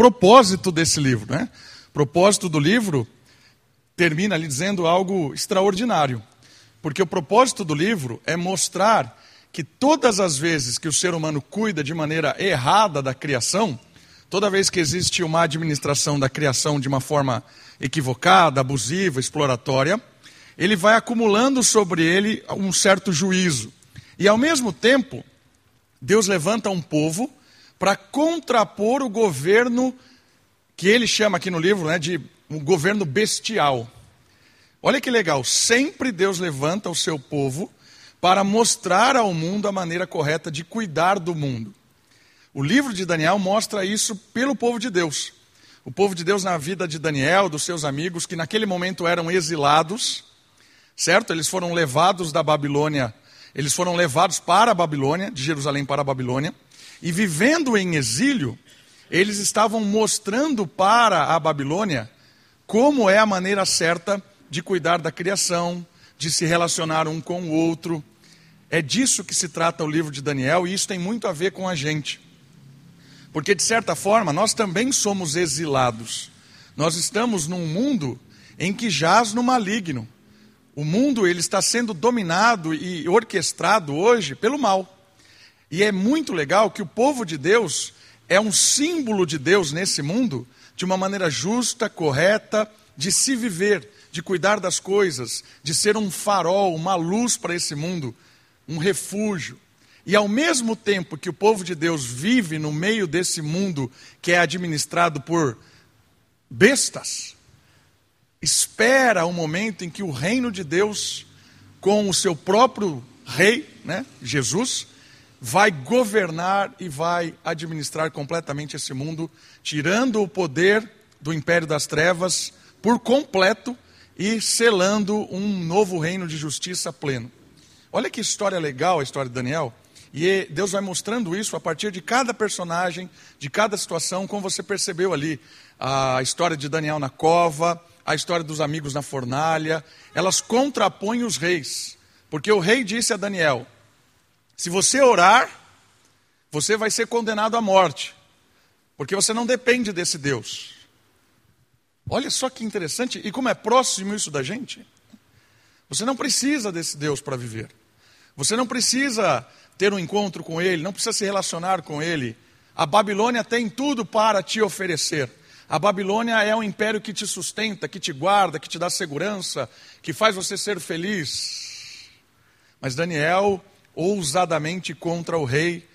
propósito desse livro. Né? Propósito do livro termina ali dizendo algo extraordinário. Porque o propósito do livro é mostrar que todas as vezes que o ser humano cuida de maneira errada da criação, toda vez que existe uma administração da criação de uma forma equivocada, abusiva, exploratória, ele vai acumulando sobre ele um certo juízo. E ao mesmo tempo, Deus levanta um povo para contrapor o governo que ele chama aqui no livro né, de um governo bestial. Olha que legal, sempre Deus levanta o seu povo para mostrar ao mundo a maneira correta de cuidar do mundo. O livro de Daniel mostra isso pelo povo de Deus. O povo de Deus na vida de Daniel, dos seus amigos, que naquele momento eram exilados, certo? Eles foram levados da Babilônia, eles foram levados para a Babilônia, de Jerusalém para a Babilônia, e vivendo em exílio, eles estavam mostrando para a Babilônia como é a maneira certa de cuidar da criação, de se relacionar um com o outro. É disso que se trata o livro de Daniel e isso tem muito a ver com a gente. Porque, de certa forma, nós também somos exilados. Nós estamos num mundo em que jaz no maligno. O mundo ele está sendo dominado e orquestrado hoje pelo mal. E é muito legal que o povo de Deus é um símbolo de Deus nesse mundo de uma maneira justa, correta, de se viver, de cuidar das coisas, de ser um farol, uma luz para esse mundo, um refúgio. E ao mesmo tempo que o povo de Deus vive no meio desse mundo que é administrado por bestas, espera o momento em que o reino de Deus, com o seu próprio rei, né, Jesus, vai governar e vai administrar completamente esse mundo, tirando o poder do império das trevas por completo e selando um novo reino de justiça pleno. Olha que história legal a história de Daniel. E Deus vai mostrando isso a partir de cada personagem, de cada situação, como você percebeu ali. A história de Daniel na cova, a história dos amigos na fornalha, elas contrapõem os reis. Porque o rei disse a Daniel: se você orar, você vai ser condenado à morte, porque você não depende desse Deus. Olha só que interessante e como é próximo isso da gente. Você não precisa desse Deus para viver. Você não precisa ter um encontro com Ele, não precisa se relacionar com Ele. A Babilônia tem tudo para te oferecer. A Babilônia é um império que te sustenta, que te guarda, que te dá segurança, que faz você ser feliz. Mas Daniel, ousadamente contra o rei,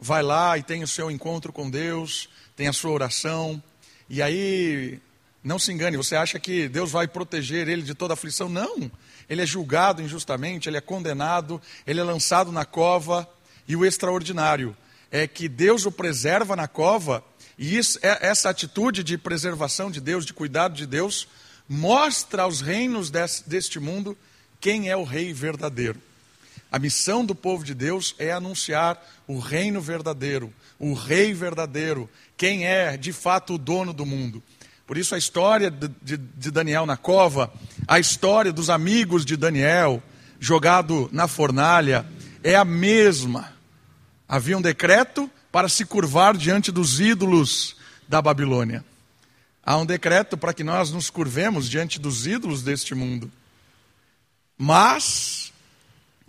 vai lá e tem o seu encontro com Deus, tem a sua oração, e aí, não se engane, você acha que Deus vai proteger ele de toda aflição? Não ele é julgado injustamente, ele é condenado, ele é lançado na cova. E o extraordinário é que Deus o preserva na cova, e isso, é, essa atitude de preservação de Deus, de cuidado de Deus, mostra aos reinos deste mundo quem é o rei verdadeiro. A missão do povo de Deus é anunciar o reino verdadeiro, o rei verdadeiro, quem é de fato o dono do mundo. Por isso, a história de, de, de Daniel na cova, a história dos amigos de Daniel jogado na fornalha, é a mesma. Havia um decreto para se curvar diante dos ídolos da Babilônia. Há um decreto para que nós nos curvemos diante dos ídolos deste mundo. Mas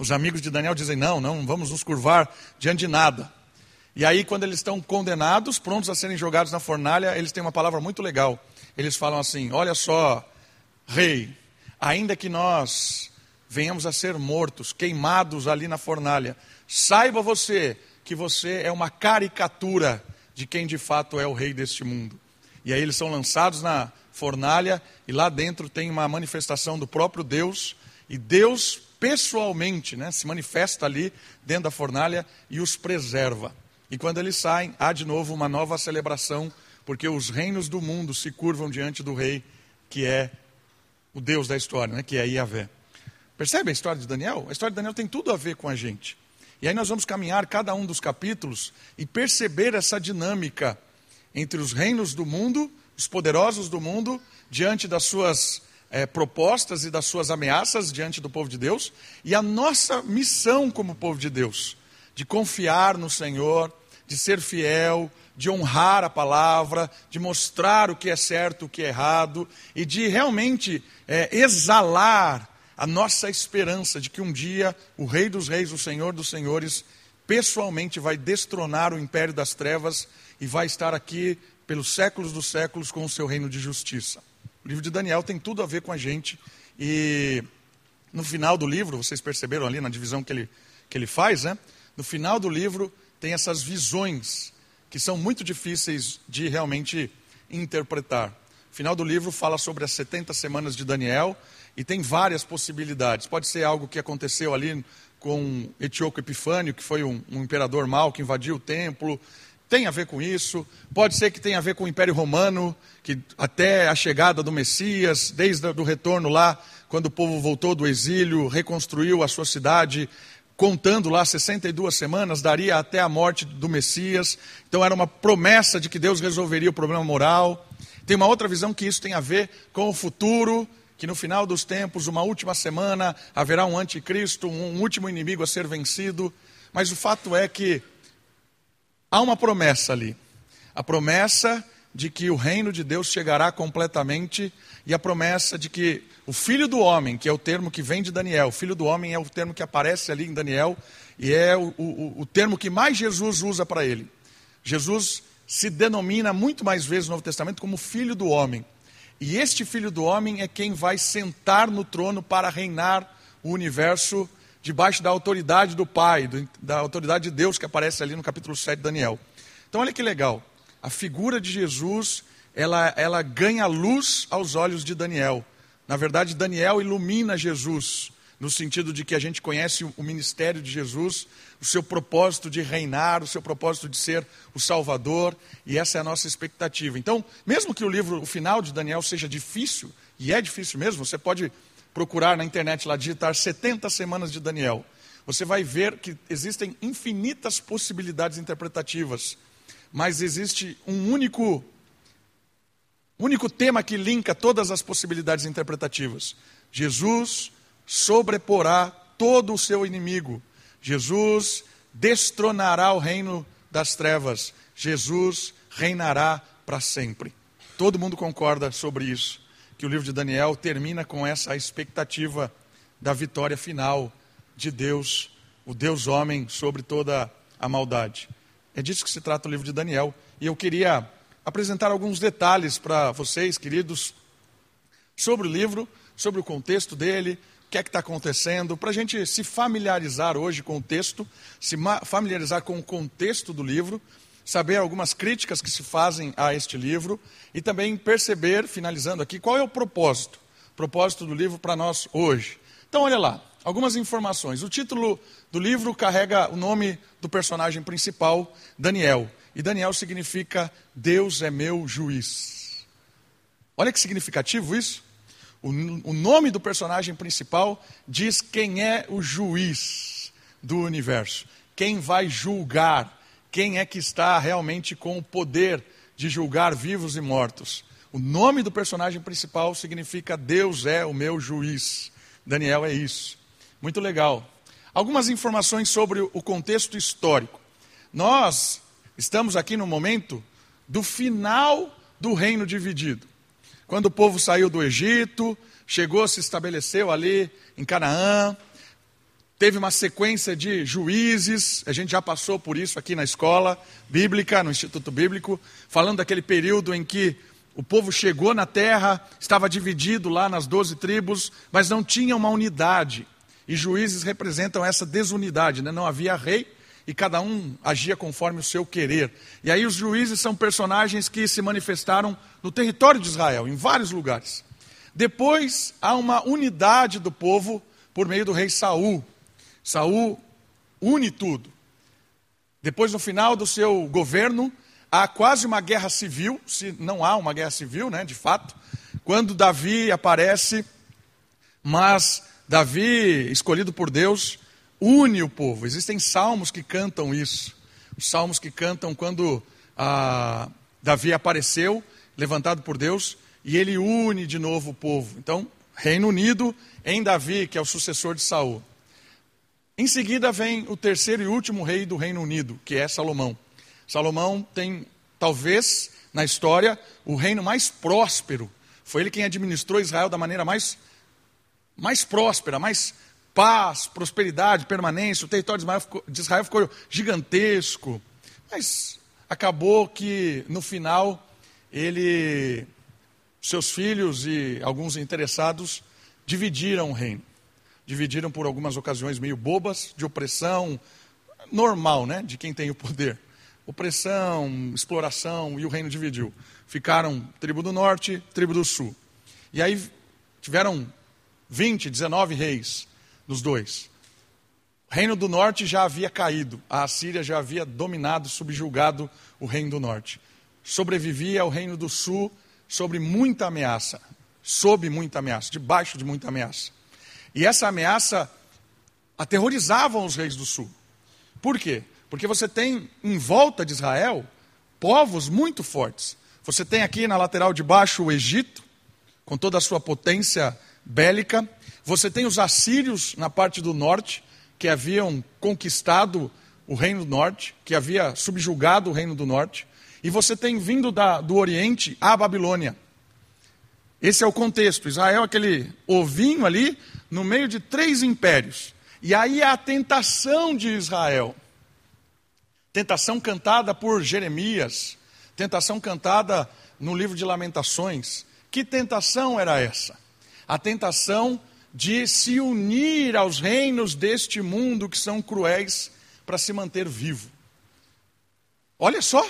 os amigos de Daniel dizem: não, não vamos nos curvar diante de nada. E aí, quando eles estão condenados, prontos a serem jogados na fornalha, eles têm uma palavra muito legal eles falam assim: Olha só, rei, ainda que nós venhamos a ser mortos, queimados ali na fornalha, saiba você que você é uma caricatura de quem de fato é o rei deste mundo. E aí eles são lançados na fornalha e lá dentro tem uma manifestação do próprio Deus e Deus pessoalmente né, se manifesta ali dentro da fornalha e os preserva. E quando eles saem, há de novo uma nova celebração porque os reinos do mundo se curvam diante do rei, que é o Deus da história, né? que é Yahvé. Percebe a história de Daniel? A história de Daniel tem tudo a ver com a gente. E aí nós vamos caminhar cada um dos capítulos e perceber essa dinâmica entre os reinos do mundo, os poderosos do mundo, diante das suas é, propostas e das suas ameaças diante do povo de Deus, e a nossa missão como povo de Deus, de confiar no Senhor, de ser fiel, de honrar a palavra, de mostrar o que é certo, o que é errado, e de realmente é, exalar a nossa esperança de que um dia o Rei dos Reis, o Senhor dos Senhores, pessoalmente vai destronar o império das trevas e vai estar aqui pelos séculos dos séculos com o seu reino de justiça. O livro de Daniel tem tudo a ver com a gente e no final do livro, vocês perceberam ali na divisão que ele, que ele faz, né? No final do livro tem essas visões que são muito difíceis de realmente interpretar. O final do livro fala sobre as 70 semanas de Daniel e tem várias possibilidades. Pode ser algo que aconteceu ali com Etíoco Epifânio, que foi um, um imperador mau que invadiu o templo, tem a ver com isso. Pode ser que tenha a ver com o Império Romano, que até a chegada do Messias, desde o retorno lá, quando o povo voltou do exílio, reconstruiu a sua cidade, contando lá 62 semanas, daria até a morte do Messias. Então era uma promessa de que Deus resolveria o problema moral. Tem uma outra visão que isso tem a ver com o futuro, que no final dos tempos, uma última semana, haverá um anticristo, um último inimigo a ser vencido. Mas o fato é que há uma promessa ali. A promessa de que o reino de Deus chegará completamente e a promessa de que o filho do homem, que é o termo que vem de Daniel, o filho do homem é o termo que aparece ali em Daniel e é o, o, o termo que mais Jesus usa para ele. Jesus se denomina muito mais vezes no Novo Testamento como filho do homem. E este filho do homem é quem vai sentar no trono para reinar o universo debaixo da autoridade do Pai, do, da autoridade de Deus que aparece ali no capítulo 7 de Daniel. Então olha que legal, a figura de Jesus, ela, ela ganha luz aos olhos de Daniel. Na verdade, Daniel ilumina Jesus, no sentido de que a gente conhece o ministério de Jesus, o seu propósito de reinar, o seu propósito de ser o Salvador, e essa é a nossa expectativa. Então, mesmo que o livro, o final de Daniel seja difícil, e é difícil mesmo, você pode procurar na internet lá, digitar 70 semanas de Daniel, você vai ver que existem infinitas possibilidades interpretativas, mas existe um único, único tema que linka todas as possibilidades interpretativas. Jesus sobreporá todo o seu inimigo. Jesus destronará o reino das trevas. Jesus reinará para sempre. Todo mundo concorda sobre isso que o livro de Daniel termina com essa expectativa da vitória final de Deus, o Deus homem, sobre toda a maldade. É disso que se trata o livro de Daniel. E eu queria apresentar alguns detalhes para vocês, queridos, sobre o livro, sobre o contexto dele, o que é que está acontecendo, para a gente se familiarizar hoje com o texto, se familiarizar com o contexto do livro saber algumas críticas que se fazem a este livro e também perceber, finalizando aqui, qual é o propósito, propósito do livro para nós hoje. Então, olha lá, algumas informações. O título do livro carrega o nome do personagem principal, Daniel. E Daniel significa Deus é meu juiz. Olha que significativo isso. O, o nome do personagem principal diz quem é o juiz do universo, quem vai julgar quem é que está realmente com o poder de julgar vivos e mortos. O nome do personagem principal significa Deus é o meu juiz. Daniel é isso. Muito legal. Algumas informações sobre o contexto histórico. Nós estamos aqui no momento do final do reino dividido. Quando o povo saiu do Egito, chegou, se estabeleceu ali em Canaã, teve uma sequência de juízes, a gente já passou por isso aqui na escola bíblica, no Instituto Bíblico, falando daquele período em que o povo chegou na terra, estava dividido lá nas doze tribos, mas não tinha uma unidade. E juízes representam essa desunidade, né? não havia rei e cada um agia conforme o seu querer. E aí os juízes são personagens que se manifestaram no território de Israel, em vários lugares. Depois há uma unidade do povo por meio do rei Saul, Saul une tudo. Depois, no final do seu governo, há quase uma guerra civil, se não há uma guerra civil, né, de fato, quando Davi aparece, mas Davi, escolhido por Deus, une o povo. Existem salmos que cantam isso. Os salmos que cantam quando ah, Davi apareceu, levantado por Deus, e ele une de novo o povo. Então, Reino Unido em Davi, que é o sucessor de Saul. Em seguida vem o terceiro e último rei do Reino Unido, que é Salomão. Salomão tem talvez na história o reino mais próspero. Foi ele quem administrou Israel da maneira mais, mais próspera, mais paz, prosperidade, permanência. O território de Israel, ficou, de Israel ficou gigantesco. Mas acabou que no final ele, seus filhos e alguns interessados dividiram o reino. Dividiram por algumas ocasiões meio bobas, de opressão, normal, né, de quem tem o poder. Opressão, exploração, e o reino dividiu. Ficaram tribo do norte, tribo do sul. E aí tiveram 20, 19 reis dos dois. O reino do norte já havia caído, a Assíria já havia dominado, subjugado o reino do norte. Sobrevivia o reino do sul sobre muita ameaça, sob muita ameaça, debaixo de muita ameaça. E essa ameaça aterrorizava os reis do sul. Por quê? Porque você tem em volta de Israel povos muito fortes. Você tem aqui na lateral de baixo o Egito, com toda a sua potência bélica. Você tem os assírios na parte do norte, que haviam conquistado o reino do norte, que havia subjugado o reino do norte. E você tem vindo da, do Oriente a Babilônia. Esse é o contexto. Israel, aquele ovinho ali, no meio de três impérios. E aí a tentação de Israel. Tentação cantada por Jeremias, tentação cantada no livro de Lamentações. Que tentação era essa? A tentação de se unir aos reinos deste mundo que são cruéis para se manter vivo. Olha só,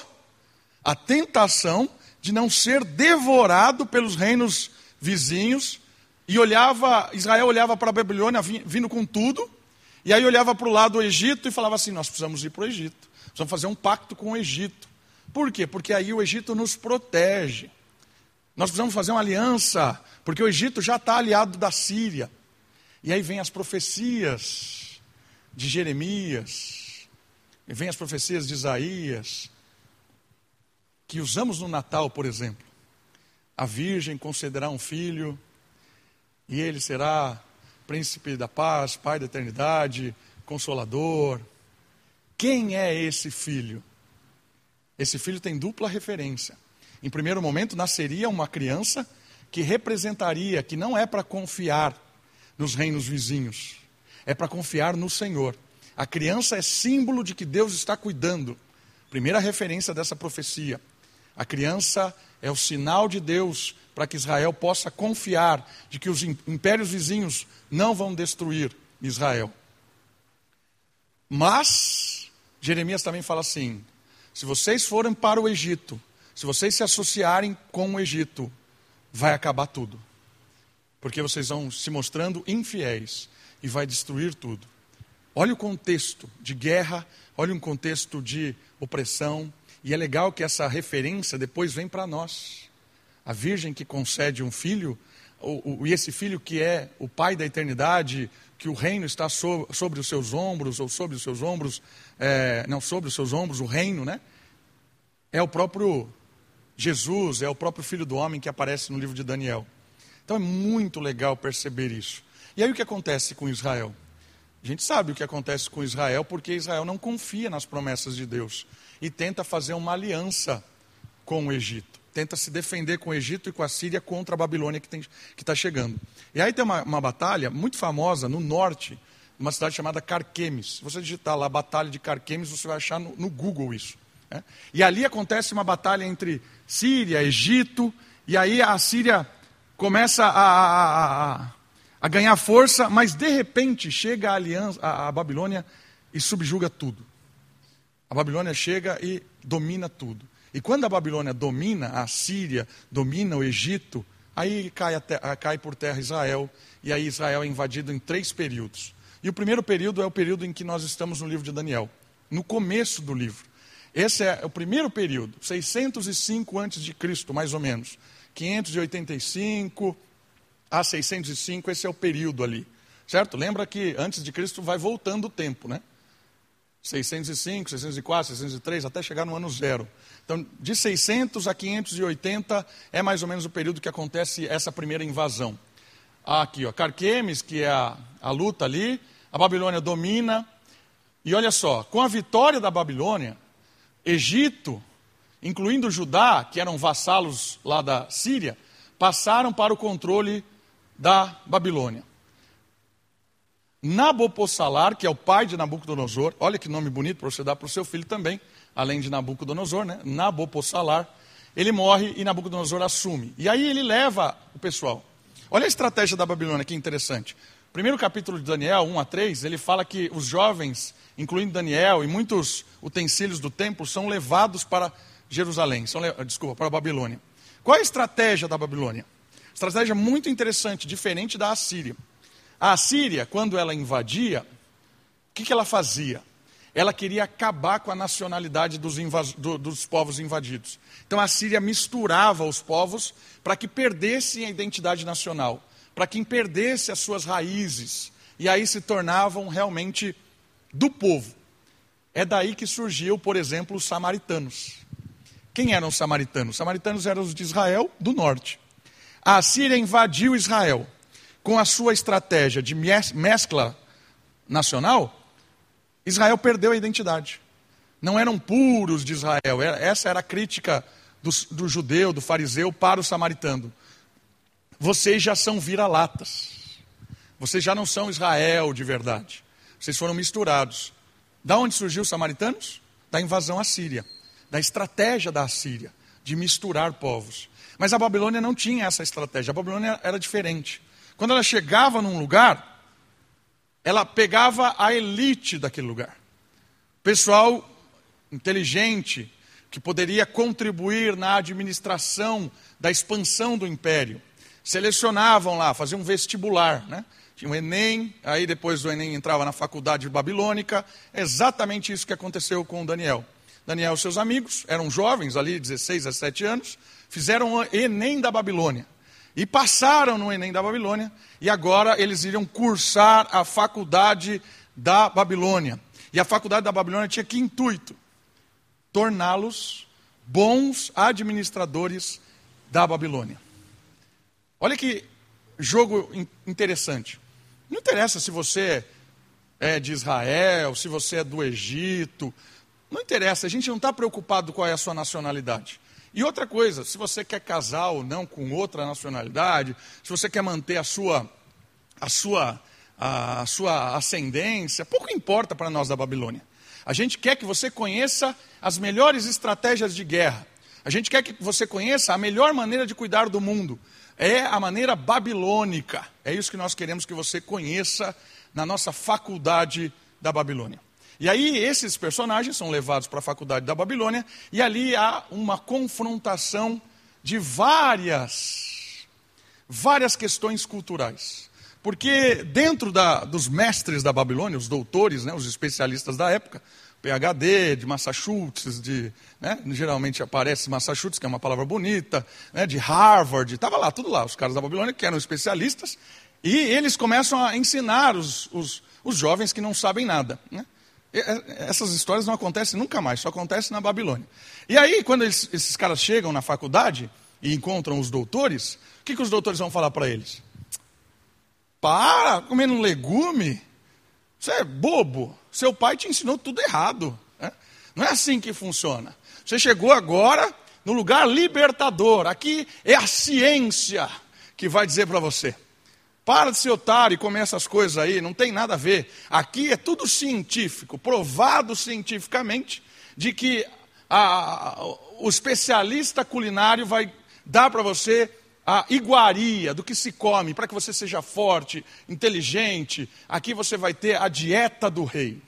a tentação de não ser devorado pelos reinos vizinhos e olhava, Israel olhava para a Babilônia vindo com tudo e aí olhava para o lado do Egito e falava assim: Nós precisamos ir para o Egito, precisamos fazer um pacto com o Egito. Por quê? Porque aí o Egito nos protege. Nós precisamos fazer uma aliança, porque o Egito já está aliado da Síria. E aí vem as profecias de Jeremias, e vem as profecias de Isaías, que usamos no Natal, por exemplo. A Virgem concederá um filho, e ele será príncipe da paz, pai da eternidade, consolador. Quem é esse filho? Esse filho tem dupla referência. Em primeiro momento, nasceria uma criança que representaria, que não é para confiar nos reinos vizinhos, é para confiar no Senhor. A criança é símbolo de que Deus está cuidando. Primeira referência dessa profecia. A criança é o sinal de Deus para que Israel possa confiar de que os impérios vizinhos não vão destruir Israel. Mas, Jeremias também fala assim: se vocês forem para o Egito, se vocês se associarem com o Egito, vai acabar tudo. Porque vocês vão se mostrando infiéis e vai destruir tudo. Olha o contexto de guerra, olha um contexto de opressão, e é legal que essa referência depois vem para nós. A virgem que concede um filho, e esse filho que é o pai da eternidade, que o reino está sobre os seus ombros, ou sobre os seus ombros, é, não sobre os seus ombros, o reino, né? É o próprio Jesus, é o próprio filho do homem que aparece no livro de Daniel. Então é muito legal perceber isso. E aí o que acontece com Israel? A gente sabe o que acontece com Israel porque Israel não confia nas promessas de Deus e tenta fazer uma aliança com o Egito. Tenta se defender com o Egito e com a Síria contra a Babilônia que está chegando. E aí tem uma, uma, batalha muito famosa no norte, numa cidade chamada Carquemes. Se você digitar lá Batalha de Carquemes, você vai achar no, no Google isso. Né? E ali acontece uma batalha entre Síria, Egito, e aí a Síria começa a, a, a, a ganhar força, mas de repente chega a, aliança, a, a Babilônia e subjuga tudo. A Babilônia chega e domina tudo. E quando a Babilônia domina a Síria, domina o Egito, aí cai, cai, por terra Israel, e aí Israel é invadido em três períodos. E o primeiro período é o período em que nós estamos no livro de Daniel, no começo do livro. Esse é o primeiro período, 605 a.C., mais ou menos. 585 a 605, esse é o período ali. Certo? Lembra que antes de Cristo vai voltando o tempo, né? 605, 604, 603, até chegar no ano zero. Então, de 600 a 580 é mais ou menos o período que acontece essa primeira invasão. Aqui, ó, Carquemes, que é a, a luta ali, a Babilônia domina. E olha só, com a vitória da Babilônia, Egito incluindo Judá, que eram vassalos lá da Síria, passaram para o controle da Babilônia. Nabopossalar, que é o pai de Nabucodonosor, olha que nome bonito para você dar para o seu filho também, além de Nabucodonosor, né? Nabopossalar, ele morre e Nabucodonosor assume. E aí ele leva o pessoal. Olha a estratégia da Babilônia, que interessante. Primeiro capítulo de Daniel, 1 a 3, ele fala que os jovens, incluindo Daniel e muitos utensílios do templo, são levados para Jerusalém, são, desculpa, para a Babilônia. Qual é a estratégia da Babilônia? Estratégia muito interessante, diferente da Assíria. A Assíria, quando ela invadia, o que, que ela fazia? Ela queria acabar com a nacionalidade dos, do, dos povos invadidos. Então a Síria misturava os povos para que perdessem a identidade nacional, para que perdesse as suas raízes, e aí se tornavam realmente do povo. É daí que surgiu, por exemplo, os samaritanos. Quem eram os samaritanos? Os samaritanos eram os de Israel do norte. A Síria invadiu Israel com a sua estratégia de mescla nacional, Israel perdeu a identidade. Não eram puros de Israel. Essa era a crítica do, do judeu, do fariseu para o samaritano. Vocês já são vira-latas. Vocês já não são Israel de verdade. Vocês foram misturados. Da onde surgiu os samaritanos? Da invasão assíria, da estratégia da Assíria de misturar povos. Mas a Babilônia não tinha essa estratégia. A Babilônia era diferente. Quando ela chegava num lugar, ela pegava a elite daquele lugar. Pessoal inteligente, que poderia contribuir na administração da expansão do império. Selecionavam lá, faziam um vestibular, né? Tinha o Enem, aí depois do Enem entrava na faculdade babilônica. Exatamente isso que aconteceu com Daniel. Daniel e seus amigos eram jovens, ali, 16, 17 anos, fizeram o Enem da Babilônia. E passaram no Enem da Babilônia, e agora eles iriam cursar a faculdade da Babilônia. E a faculdade da Babilônia tinha que intuito? Torná-los bons administradores da Babilônia. Olha que jogo interessante. Não interessa se você é de Israel, se você é do Egito, não interessa, a gente não está preocupado qual é a sua nacionalidade. E outra coisa, se você quer casar ou não com outra nacionalidade, se você quer manter a sua, a sua, a sua ascendência, pouco importa para nós da Babilônia. A gente quer que você conheça as melhores estratégias de guerra. A gente quer que você conheça a melhor maneira de cuidar do mundo. É a maneira babilônica. É isso que nós queremos que você conheça na nossa faculdade da Babilônia. E aí esses personagens são levados para a faculdade da Babilônia e ali há uma confrontação de várias, várias questões culturais. Porque dentro da, dos mestres da Babilônia, os doutores, né, os especialistas da época, PhD de Massachusetts, de, né, geralmente aparece Massachusetts, que é uma palavra bonita, né, de Harvard, estava lá, tudo lá, os caras da Babilônia que eram especialistas, e eles começam a ensinar os, os, os jovens que não sabem nada. Né? Essas histórias não acontecem nunca mais, só acontecem na Babilônia. E aí, quando eles, esses caras chegam na faculdade e encontram os doutores, o que, que os doutores vão falar para eles? Para, comendo um legume? Você é bobo. Seu pai te ensinou tudo errado. Né? Não é assim que funciona. Você chegou agora no lugar libertador. Aqui é a ciência que vai dizer para você. Para de ser otário e comer essas coisas aí, não tem nada a ver. Aqui é tudo científico, provado cientificamente, de que a, o especialista culinário vai dar para você a iguaria do que se come, para que você seja forte, inteligente. Aqui você vai ter a dieta do rei.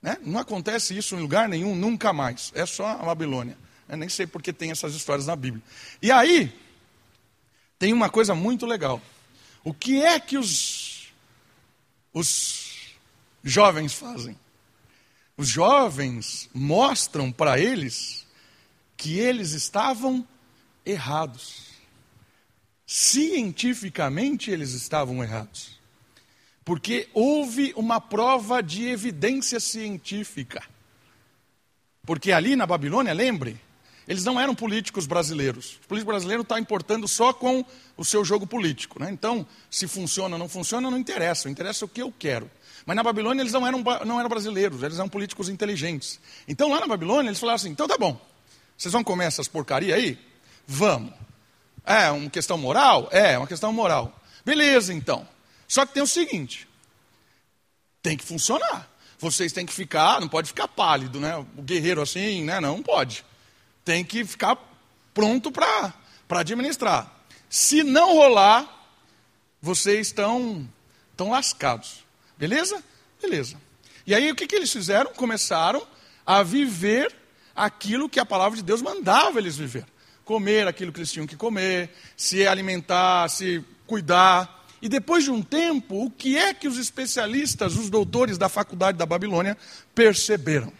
Né? Não acontece isso em lugar nenhum, nunca mais. É só a Babilônia. Eu nem sei porque tem essas histórias na Bíblia. E aí, tem uma coisa muito legal. O que é que os, os jovens fazem? Os jovens mostram para eles que eles estavam errados. Cientificamente eles estavam errados. Porque houve uma prova de evidência científica. Porque ali na Babilônia, lembre, eles não eram políticos brasileiros. O político brasileiro está importando só com o seu jogo político. Né? Então, se funciona ou não funciona, não interessa. Interessa o que eu quero. Mas na Babilônia eles não eram, não eram brasileiros, eles eram políticos inteligentes. Então lá na Babilônia eles falaram assim: então tá bom, Vocês vão comer essas porcaria aí? Vamos. É uma questão moral? É, uma questão moral. Beleza, então. Só que tem o seguinte: tem que funcionar. Vocês têm que ficar, não pode ficar pálido, né? O guerreiro assim, né? Não pode. Tem que ficar pronto para administrar. Se não rolar, vocês estão, estão lascados. Beleza? Beleza. E aí o que, que eles fizeram? Começaram a viver aquilo que a palavra de Deus mandava eles viver. Comer aquilo que eles tinham que comer, se alimentar, se cuidar. E depois de um tempo, o que é que os especialistas, os doutores da faculdade da Babilônia perceberam?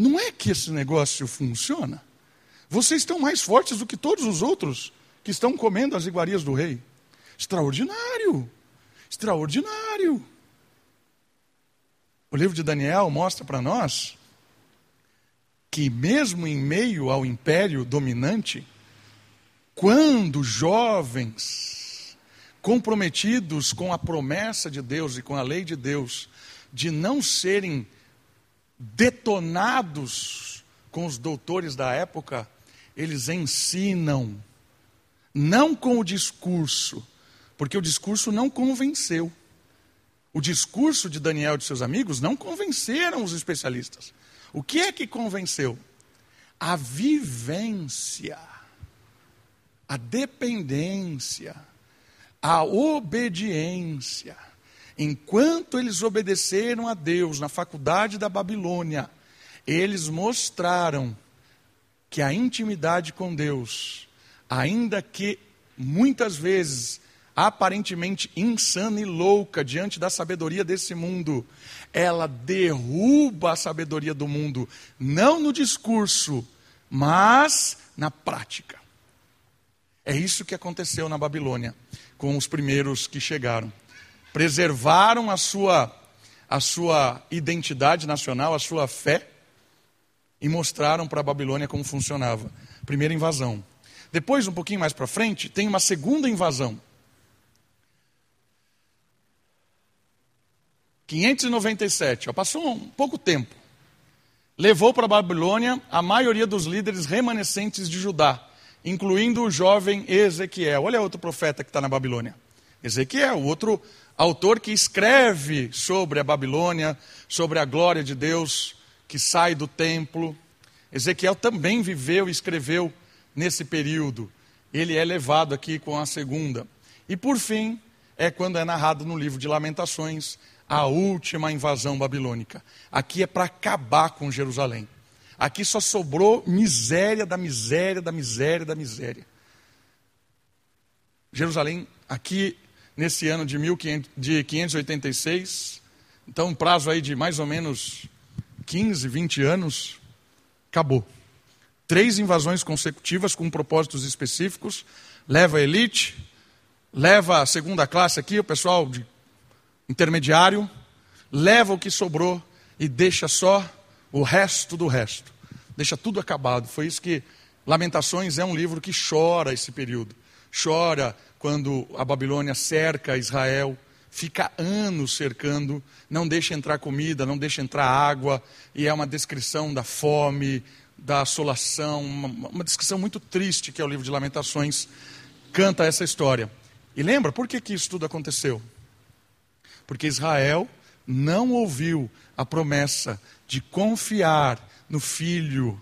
Não é que esse negócio funciona. Vocês estão mais fortes do que todos os outros que estão comendo as iguarias do rei. Extraordinário! Extraordinário! O livro de Daniel mostra para nós que, mesmo em meio ao império dominante, quando jovens comprometidos com a promessa de Deus e com a lei de Deus, de não serem detonados com os doutores da época, eles ensinam, não com o discurso, porque o discurso não convenceu. O discurso de Daniel e de seus amigos não convenceram os especialistas. O que é que convenceu? A vivência, a dependência, a obediência. Enquanto eles obedeceram a Deus na faculdade da Babilônia, eles mostraram que a intimidade com Deus, ainda que muitas vezes aparentemente insana e louca diante da sabedoria desse mundo, ela derruba a sabedoria do mundo, não no discurso, mas na prática. É isso que aconteceu na Babilônia com os primeiros que chegaram. Preservaram a sua a sua identidade nacional, a sua fé e mostraram para a Babilônia como funcionava. Primeira invasão. Depois, um pouquinho mais para frente, tem uma segunda invasão. 597, ó, passou um pouco tempo. Levou para a Babilônia a maioria dos líderes remanescentes de Judá, incluindo o jovem Ezequiel. Olha outro profeta que está na Babilônia. Ezequiel, outro autor que escreve sobre a Babilônia, sobre a glória de Deus que sai do templo. Ezequiel também viveu e escreveu nesse período. Ele é levado aqui com a segunda. E por fim, é quando é narrado no livro de Lamentações a última invasão babilônica. Aqui é para acabar com Jerusalém. Aqui só sobrou miséria da miséria, da miséria, da miséria. Jerusalém, aqui nesse ano de, 1500, de 586, então um prazo aí de mais ou menos 15, 20 anos, acabou. Três invasões consecutivas com propósitos específicos, leva a elite, leva a segunda classe aqui, o pessoal de intermediário, leva o que sobrou e deixa só o resto do resto. Deixa tudo acabado. Foi isso que Lamentações é um livro que chora esse período. Chora quando a Babilônia cerca Israel, fica anos cercando, não deixa entrar comida, não deixa entrar água, e é uma descrição da fome, da assolação, uma, uma descrição muito triste que é o livro de Lamentações, canta essa história. E lembra por que, que isso tudo aconteceu? Porque Israel não ouviu a promessa de confiar no filho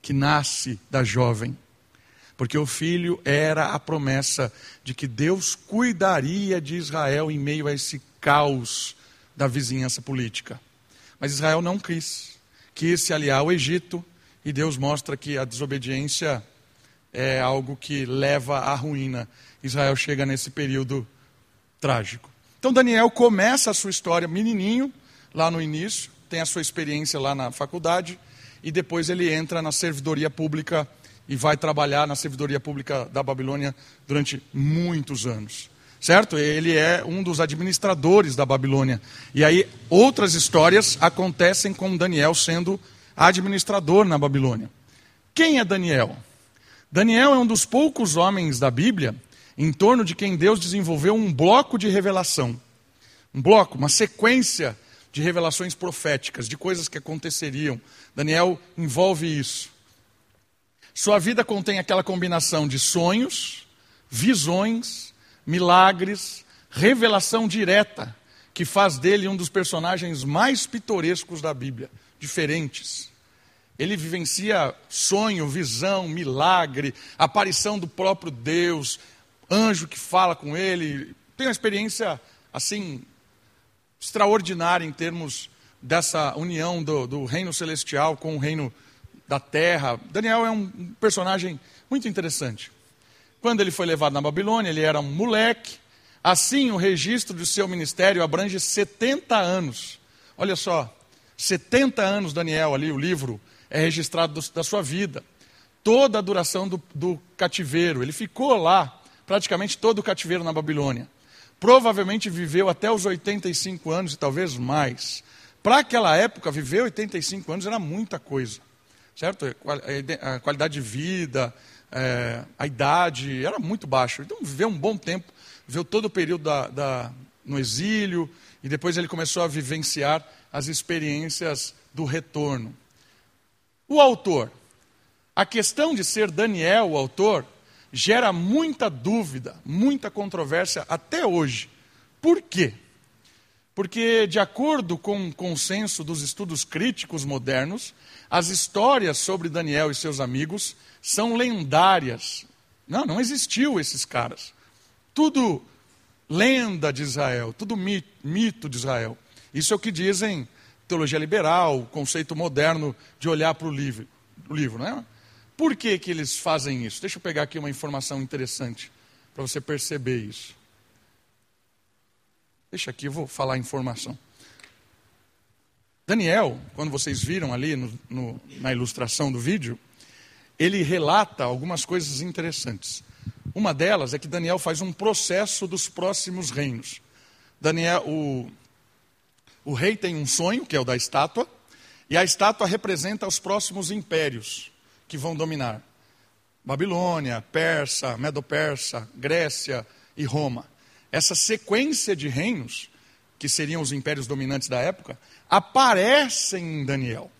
que nasce da jovem. Porque o filho era a promessa de que Deus cuidaria de Israel em meio a esse caos da vizinhança política. Mas Israel não quis. Quis se aliar ao Egito e Deus mostra que a desobediência é algo que leva à ruína. Israel chega nesse período trágico. Então Daniel começa a sua história menininho, lá no início, tem a sua experiência lá na faculdade, e depois ele entra na servidoria pública e vai trabalhar na servidoria pública da Babilônia durante muitos anos. Certo? Ele é um dos administradores da Babilônia. E aí outras histórias acontecem com Daniel sendo administrador na Babilônia. Quem é Daniel? Daniel é um dos poucos homens da Bíblia em torno de quem Deus desenvolveu um bloco de revelação. Um bloco, uma sequência de revelações proféticas, de coisas que aconteceriam. Daniel envolve isso. Sua vida contém aquela combinação de sonhos, visões, milagres, revelação direta, que faz dele um dos personagens mais pitorescos da Bíblia, diferentes. Ele vivencia sonho, visão, milagre, aparição do próprio Deus, anjo que fala com ele. Tem uma experiência, assim, extraordinária em termos dessa união do, do reino celestial com o reino da terra. Daniel é um personagem muito interessante. Quando ele foi levado na Babilônia, ele era um moleque. Assim, o registro do seu ministério abrange 70 anos. Olha só, 70 anos, Daniel, ali, o livro é registrado do, da sua vida. Toda a duração do, do cativeiro. Ele ficou lá, praticamente todo o cativeiro na Babilônia. Provavelmente viveu até os 85 anos e talvez mais. Para aquela época, viver 85 anos era muita coisa. Certo? A qualidade de vida, é, a idade, era muito baixa. Então, viveu um bom tempo, viveu todo o período da, da, no exílio, e depois ele começou a vivenciar as experiências do retorno. O autor. A questão de ser Daniel o autor gera muita dúvida, muita controvérsia até hoje. Por quê? Porque, de acordo com o consenso dos estudos críticos modernos, as histórias sobre Daniel e seus amigos são lendárias. Não, não existiu esses caras. Tudo lenda de Israel, tudo mito de Israel. Isso é o que dizem teologia liberal, o conceito moderno de olhar para o livro, o livro, né? Por que, que eles fazem isso? Deixa eu pegar aqui uma informação interessante para você perceber isso. Deixa aqui, eu vou falar a informação. Daniel, quando vocês viram ali no, no, na ilustração do vídeo, ele relata algumas coisas interessantes. Uma delas é que Daniel faz um processo dos próximos reinos. Daniel, o, o rei tem um sonho, que é o da estátua, e a estátua representa os próximos impérios que vão dominar: Babilônia, Persa, Medo-Persa, Grécia e Roma. Essa sequência de reinos, que seriam os impérios dominantes da época, aparecem em Daniel.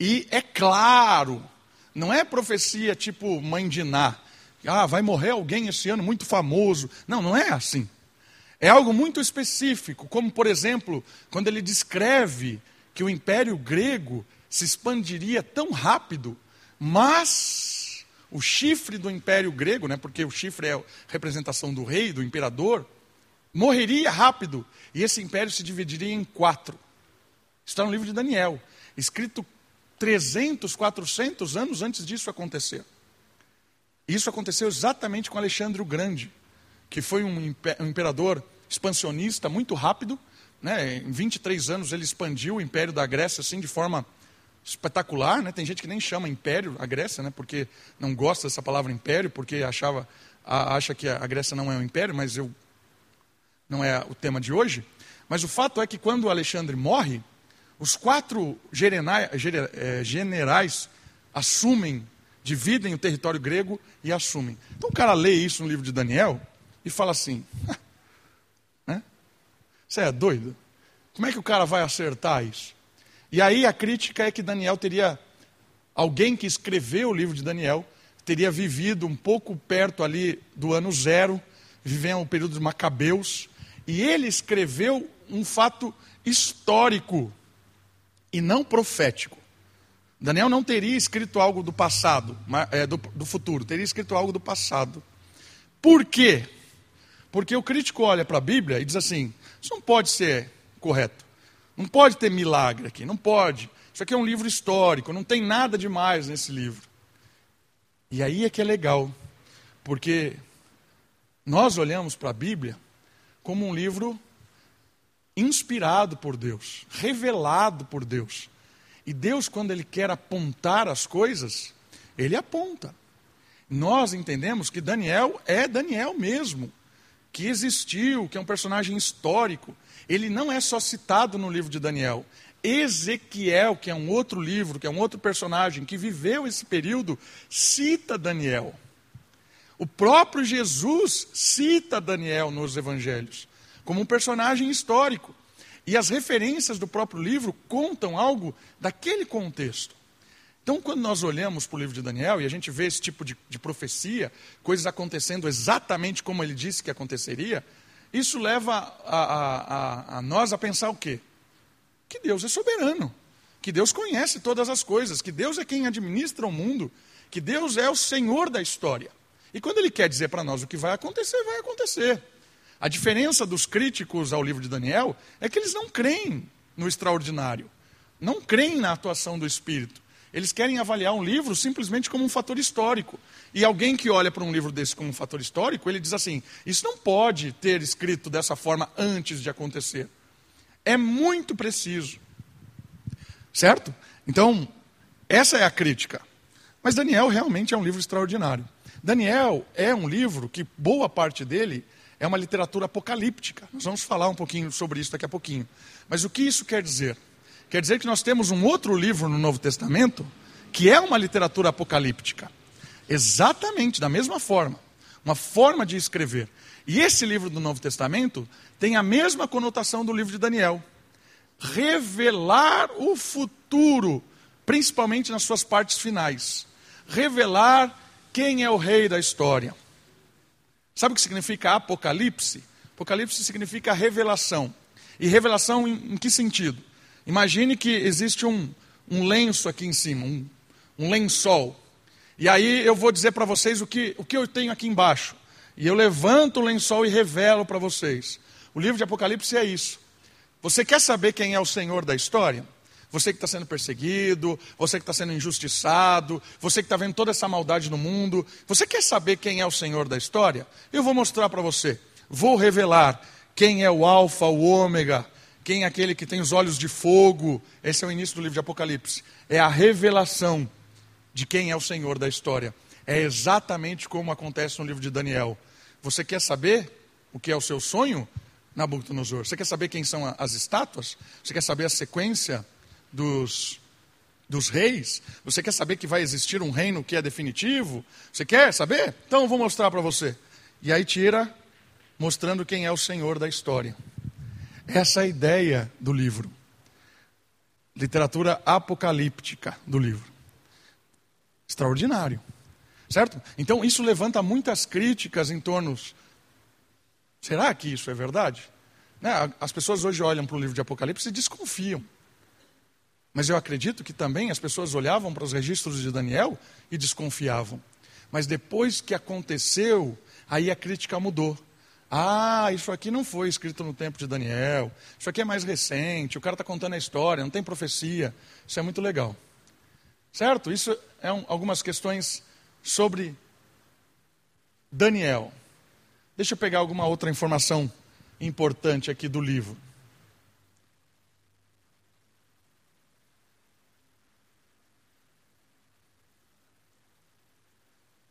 E é claro, não é profecia tipo mãe de Ná, ah, vai morrer alguém esse ano muito famoso. Não, não é assim. É algo muito específico, como por exemplo, quando ele descreve que o Império Grego se expandiria tão rápido, mas o chifre do Império Grego, né, porque o chifre é a representação do rei, do imperador, morreria rápido e esse império se dividiria em quatro. Está no livro de Daniel, escrito 300, 400 anos antes disso acontecer. Isso aconteceu exatamente com Alexandre o Grande, que foi um imperador expansionista muito rápido. Né? Em 23 anos ele expandiu o império da Grécia assim de forma espetacular. Né? Tem gente que nem chama império a Grécia, né? porque não gosta dessa palavra império, porque achava, acha que a Grécia não é um império, mas eu, não é o tema de hoje. Mas o fato é que quando Alexandre morre, os quatro eh, generais assumem, dividem o território grego e assumem. Então o cara lê isso no livro de Daniel e fala assim: você é doido? Como é que o cara vai acertar isso? E aí a crítica é que Daniel teria, alguém que escreveu o livro de Daniel, teria vivido um pouco perto ali do ano zero, vivendo o período dos Macabeus, e ele escreveu um fato histórico e não profético. Daniel não teria escrito algo do passado, é, do, do futuro, teria escrito algo do passado. Por quê? Porque o crítico olha para a Bíblia e diz assim: isso não pode ser correto. Não pode ter milagre aqui, não pode. Isso aqui é um livro histórico, não tem nada demais nesse livro. E aí é que é legal, porque nós olhamos para a Bíblia como um livro inspirado por Deus, revelado por Deus. E Deus, quando Ele quer apontar as coisas, Ele aponta. Nós entendemos que Daniel é Daniel mesmo que existiu, que é um personagem histórico. Ele não é só citado no livro de Daniel. Ezequiel, que é um outro livro, que é um outro personagem que viveu esse período, cita Daniel. O próprio Jesus cita Daniel nos evangelhos como um personagem histórico. E as referências do próprio livro contam algo daquele contexto. Então, quando nós olhamos para o livro de Daniel e a gente vê esse tipo de, de profecia, coisas acontecendo exatamente como ele disse que aconteceria, isso leva a, a, a, nós a pensar o quê? Que Deus é soberano, que Deus conhece todas as coisas, que Deus é quem administra o mundo, que Deus é o Senhor da história. E quando ele quer dizer para nós o que vai acontecer, vai acontecer. A diferença dos críticos ao livro de Daniel é que eles não creem no extraordinário, não creem na atuação do Espírito. Eles querem avaliar um livro simplesmente como um fator histórico. E alguém que olha para um livro desse como um fator histórico, ele diz assim: isso não pode ter escrito dessa forma antes de acontecer. É muito preciso. Certo? Então, essa é a crítica. Mas Daniel realmente é um livro extraordinário. Daniel é um livro que boa parte dele é uma literatura apocalíptica. Nós vamos falar um pouquinho sobre isso daqui a pouquinho. Mas o que isso quer dizer? Quer dizer que nós temos um outro livro no Novo Testamento que é uma literatura apocalíptica. Exatamente da mesma forma. Uma forma de escrever. E esse livro do Novo Testamento tem a mesma conotação do livro de Daniel. Revelar o futuro, principalmente nas suas partes finais. Revelar quem é o rei da história. Sabe o que significa Apocalipse? Apocalipse significa revelação. E revelação em, em que sentido? Imagine que existe um, um lenço aqui em cima, um, um lençol. E aí eu vou dizer para vocês o que, o que eu tenho aqui embaixo. E eu levanto o lençol e revelo para vocês. O livro de Apocalipse é isso. Você quer saber quem é o Senhor da história? Você que está sendo perseguido, você que está sendo injustiçado, você que está vendo toda essa maldade no mundo, você quer saber quem é o Senhor da história? Eu vou mostrar para você. Vou revelar quem é o Alfa, o Ômega, quem é aquele que tem os olhos de fogo. Esse é o início do livro de Apocalipse. É a revelação de quem é o Senhor da história. É exatamente como acontece no livro de Daniel. Você quer saber o que é o seu sonho? Nabucodonosor. Você quer saber quem são as estátuas? Você quer saber a sequência dos, dos reis? Você quer saber que vai existir um reino que é definitivo? Você quer saber? Então eu vou mostrar para você. E aí tira, mostrando quem é o Senhor da história. Essa é a ideia do livro. Literatura apocalíptica do livro. Extraordinário. Certo? Então isso levanta muitas críticas em torno. Será que isso é verdade? Né? As pessoas hoje olham para o livro de Apocalipse e desconfiam. Mas eu acredito que também as pessoas olhavam para os registros de Daniel e desconfiavam. Mas depois que aconteceu, aí a crítica mudou. Ah, isso aqui não foi escrito no tempo de Daniel. Isso aqui é mais recente. O cara está contando a história, não tem profecia. Isso é muito legal. Certo? Isso é um, algumas questões sobre Daniel. Deixa eu pegar alguma outra informação importante aqui do livro.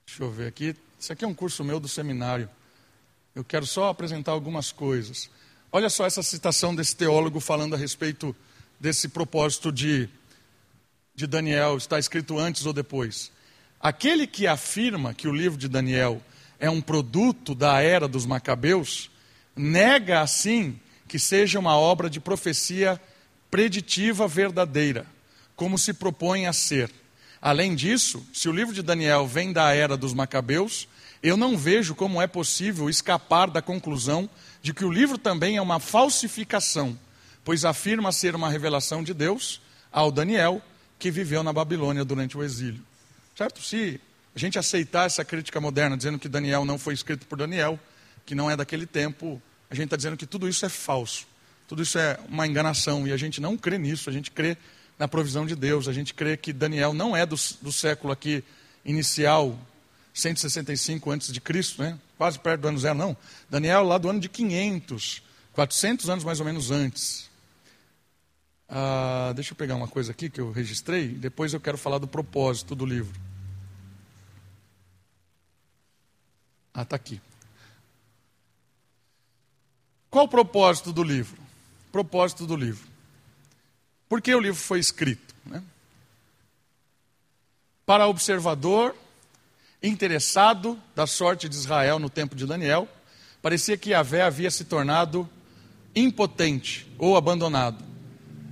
Deixa eu ver aqui. Isso aqui é um curso meu do seminário. Eu quero só apresentar algumas coisas. Olha só essa citação desse teólogo falando a respeito desse propósito de, de Daniel, está escrito antes ou depois. Aquele que afirma que o livro de Daniel é um produto da era dos Macabeus, nega assim que seja uma obra de profecia preditiva verdadeira, como se propõe a ser. Além disso, se o livro de Daniel vem da era dos Macabeus, eu não vejo como é possível escapar da conclusão de que o livro também é uma falsificação, pois afirma ser uma revelação de Deus ao Daniel, que viveu na Babilônia durante o exílio. Certo? Se a gente aceitar essa crítica moderna, dizendo que Daniel não foi escrito por Daniel, que não é daquele tempo, a gente está dizendo que tudo isso é falso, tudo isso é uma enganação, e a gente não crê nisso, a gente crê na provisão de Deus. A gente crê que Daniel não é do, do século aqui inicial, 165 antes de Cristo, né? quase perto do ano zero, não. Daniel lá do ano de 500, 400 anos mais ou menos antes. Ah, deixa eu pegar uma coisa aqui que eu registrei, depois eu quero falar do propósito do livro. Ah, está aqui. Qual o propósito do livro? Propósito do livro. Por que o livro foi escrito? Né? Para observador interessado da sorte de Israel no tempo de Daniel, parecia que Yahvé havia se tornado impotente ou abandonado.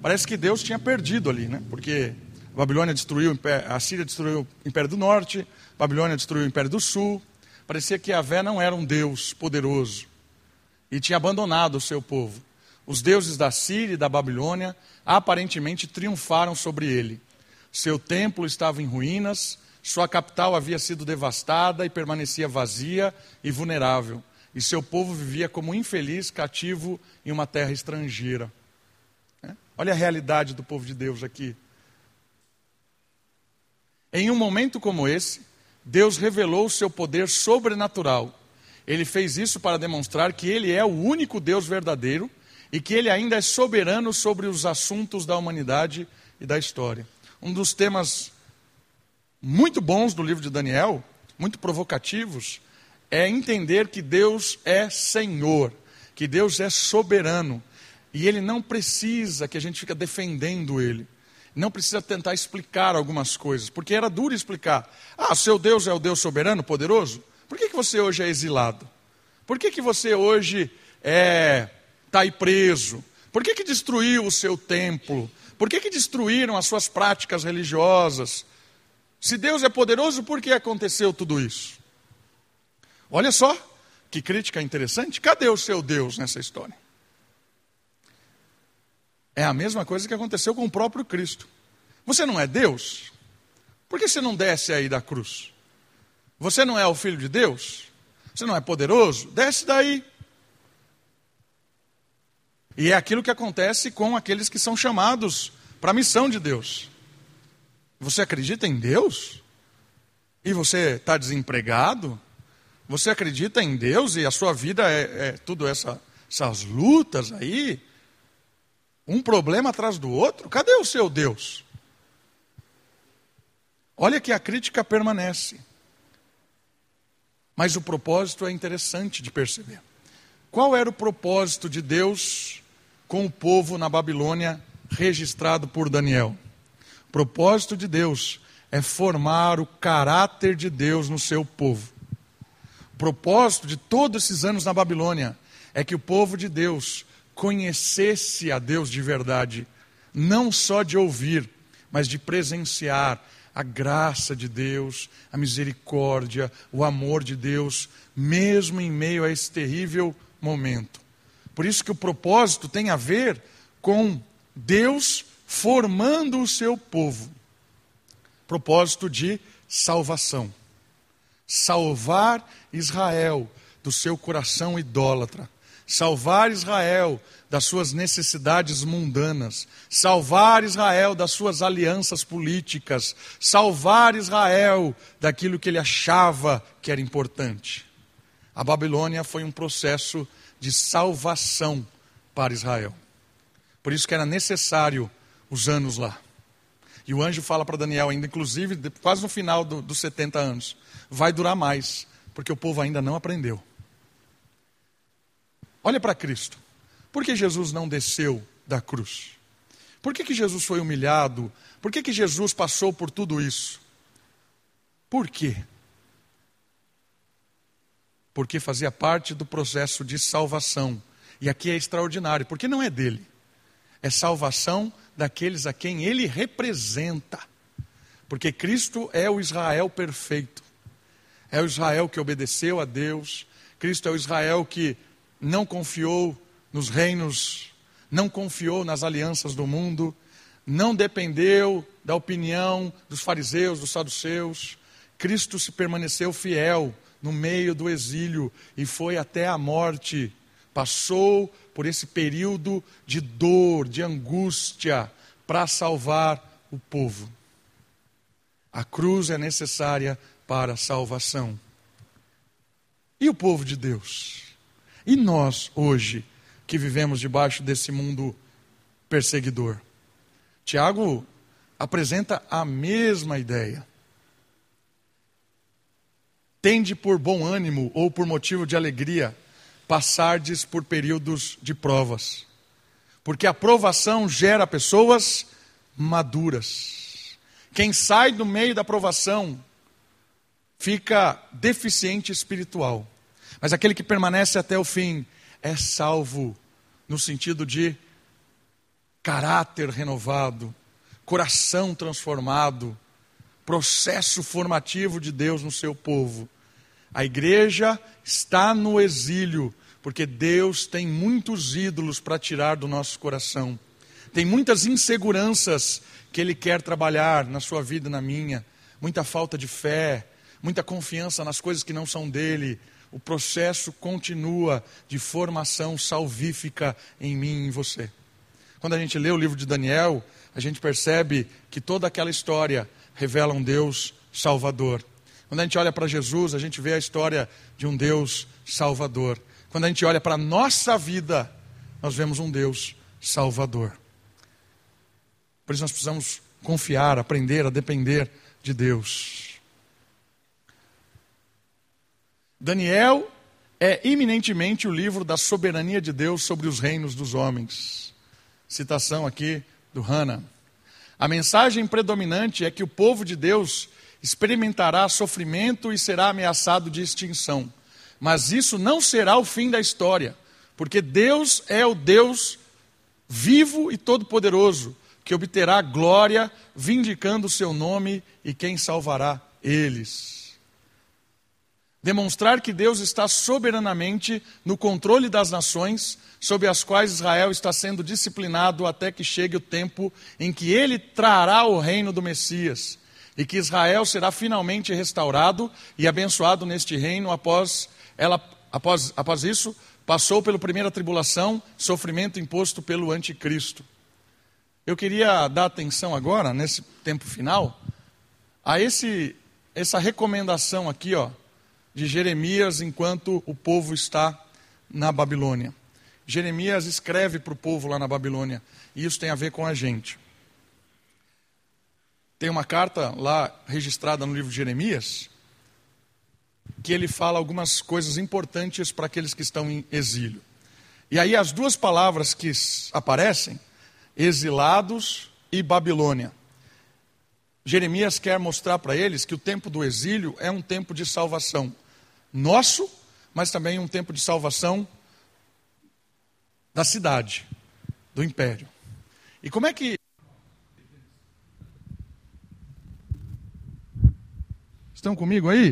Parece que Deus tinha perdido ali, né? porque A Babilônia destruiu, a Síria destruiu o Império do Norte, a Babilônia destruiu o Império do Sul. Parecia que Yahvé não era um Deus poderoso e tinha abandonado o seu povo. Os deuses da Síria e da Babilônia aparentemente triunfaram sobre ele. Seu templo estava em ruínas, sua capital havia sido devastada e permanecia vazia e vulnerável. E seu povo vivia como infeliz, cativo em uma terra estrangeira. É? Olha a realidade do povo de Deus aqui. Em um momento como esse, Deus revelou o seu poder sobrenatural. Ele fez isso para demonstrar que Ele é o único Deus verdadeiro e que Ele ainda é soberano sobre os assuntos da humanidade e da história. Um dos temas muito bons do livro de Daniel, muito provocativos, é entender que Deus é Senhor, que Deus é soberano e Ele não precisa que a gente fique defendendo Ele não precisa tentar explicar algumas coisas, porque era duro explicar. Ah, seu Deus é o Deus soberano, poderoso? Por que, que você hoje é exilado? Por que, que você hoje está é, tá aí preso? Por que, que destruiu o seu templo? Por que, que destruíram as suas práticas religiosas? Se Deus é poderoso, por que aconteceu tudo isso? Olha só, que crítica interessante. Cadê o seu Deus nessa história? É a mesma coisa que aconteceu com o próprio Cristo. Você não é Deus? Por que você não desce aí da cruz? Você não é o filho de Deus? Você não é poderoso? Desce daí. E é aquilo que acontece com aqueles que são chamados para a missão de Deus. Você acredita em Deus? E você está desempregado? Você acredita em Deus e a sua vida é, é tudo essa, essas lutas aí? um problema atrás do outro? Cadê o seu Deus? Olha que a crítica permanece. Mas o propósito é interessante de perceber. Qual era o propósito de Deus com o povo na Babilônia registrado por Daniel? Propósito de Deus é formar o caráter de Deus no seu povo. O propósito de todos esses anos na Babilônia é que o povo de Deus conhecesse a Deus de verdade, não só de ouvir, mas de presenciar a graça de Deus, a misericórdia, o amor de Deus, mesmo em meio a esse terrível momento. Por isso que o propósito tem a ver com Deus formando o seu povo. Propósito de salvação. Salvar Israel do seu coração idólatra salvar Israel das suas necessidades mundanas, salvar Israel das suas alianças políticas, salvar Israel daquilo que ele achava que era importante. A Babilônia foi um processo de salvação para Israel. Por isso que era necessário os anos lá. E o anjo fala para Daniel, ainda inclusive, quase no final do, dos 70 anos: vai durar mais, porque o povo ainda não aprendeu. Olha para Cristo. Por que Jesus não desceu da cruz? Por que, que Jesus foi humilhado? Por que, que Jesus passou por tudo isso? Por quê? Porque fazia parte do processo de salvação. E aqui é extraordinário, porque não é dele. É salvação daqueles a quem ele representa. Porque Cristo é o Israel perfeito. É o Israel que obedeceu a Deus. Cristo é o Israel que não confiou nos reinos, não confiou nas alianças do mundo, não dependeu da opinião dos fariseus, dos saduceus. Cristo se permaneceu fiel no meio do exílio e foi até a morte. Passou por esse período de dor, de angústia, para salvar o povo. A cruz é necessária para a salvação. E o povo de Deus? E nós, hoje, que vivemos debaixo desse mundo perseguidor? Tiago apresenta a mesma ideia. Tende por bom ânimo ou por motivo de alegria passardes por períodos de provas, porque a provação gera pessoas maduras. Quem sai do meio da provação fica deficiente espiritual. Mas aquele que permanece até o fim é salvo, no sentido de caráter renovado, coração transformado, processo formativo de Deus no seu povo. A igreja está no exílio, porque Deus tem muitos ídolos para tirar do nosso coração. Tem muitas inseguranças que Ele quer trabalhar na sua vida e na minha. Muita falta de fé, muita confiança nas coisas que não são dele. O processo continua de formação salvífica em mim e em você. Quando a gente lê o livro de Daniel, a gente percebe que toda aquela história revela um Deus salvador. Quando a gente olha para Jesus, a gente vê a história de um Deus salvador. Quando a gente olha para a nossa vida, nós vemos um Deus salvador. Por isso nós precisamos confiar, aprender a depender de Deus. Daniel é eminentemente o livro da soberania de Deus sobre os reinos dos homens. Citação aqui do Hannah. A mensagem predominante é que o povo de Deus experimentará sofrimento e será ameaçado de extinção. Mas isso não será o fim da história, porque Deus é o Deus vivo e todo-poderoso, que obterá glória, vindicando o seu nome e quem salvará eles. Demonstrar que Deus está soberanamente no controle das nações, sob as quais Israel está sendo disciplinado até que chegue o tempo em que ele trará o reino do Messias e que Israel será finalmente restaurado e abençoado neste reino após ela após, após isso passou pela primeira tribulação, sofrimento imposto pelo anticristo. Eu queria dar atenção agora, nesse tempo final, a esse, essa recomendação aqui, ó, de Jeremias enquanto o povo está na Babilônia. Jeremias escreve para o povo lá na Babilônia, e isso tem a ver com a gente. Tem uma carta lá registrada no livro de Jeremias, que ele fala algumas coisas importantes para aqueles que estão em exílio. E aí as duas palavras que aparecem exilados e Babilônia. Jeremias quer mostrar para eles que o tempo do exílio é um tempo de salvação nosso, mas também um tempo de salvação da cidade, do império. E como é que. Estão comigo aí?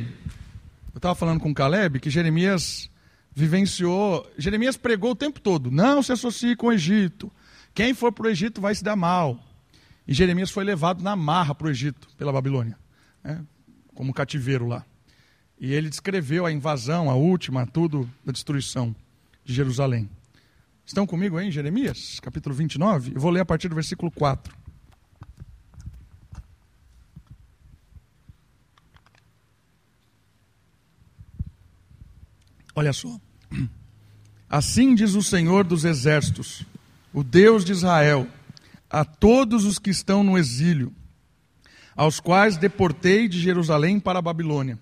Eu estava falando com o Caleb que Jeremias vivenciou. Jeremias pregou o tempo todo: não se associe com o Egito, quem for para o Egito vai se dar mal. E Jeremias foi levado na marra para o Egito, pela Babilônia, né, como cativeiro lá. E ele descreveu a invasão, a última, tudo da destruição de Jerusalém. Estão comigo aí em Jeremias, capítulo 29? Eu vou ler a partir do versículo 4. Olha só. Assim diz o Senhor dos Exércitos: o Deus de Israel, a todos os que estão no exílio, aos quais deportei de Jerusalém para a Babilônia.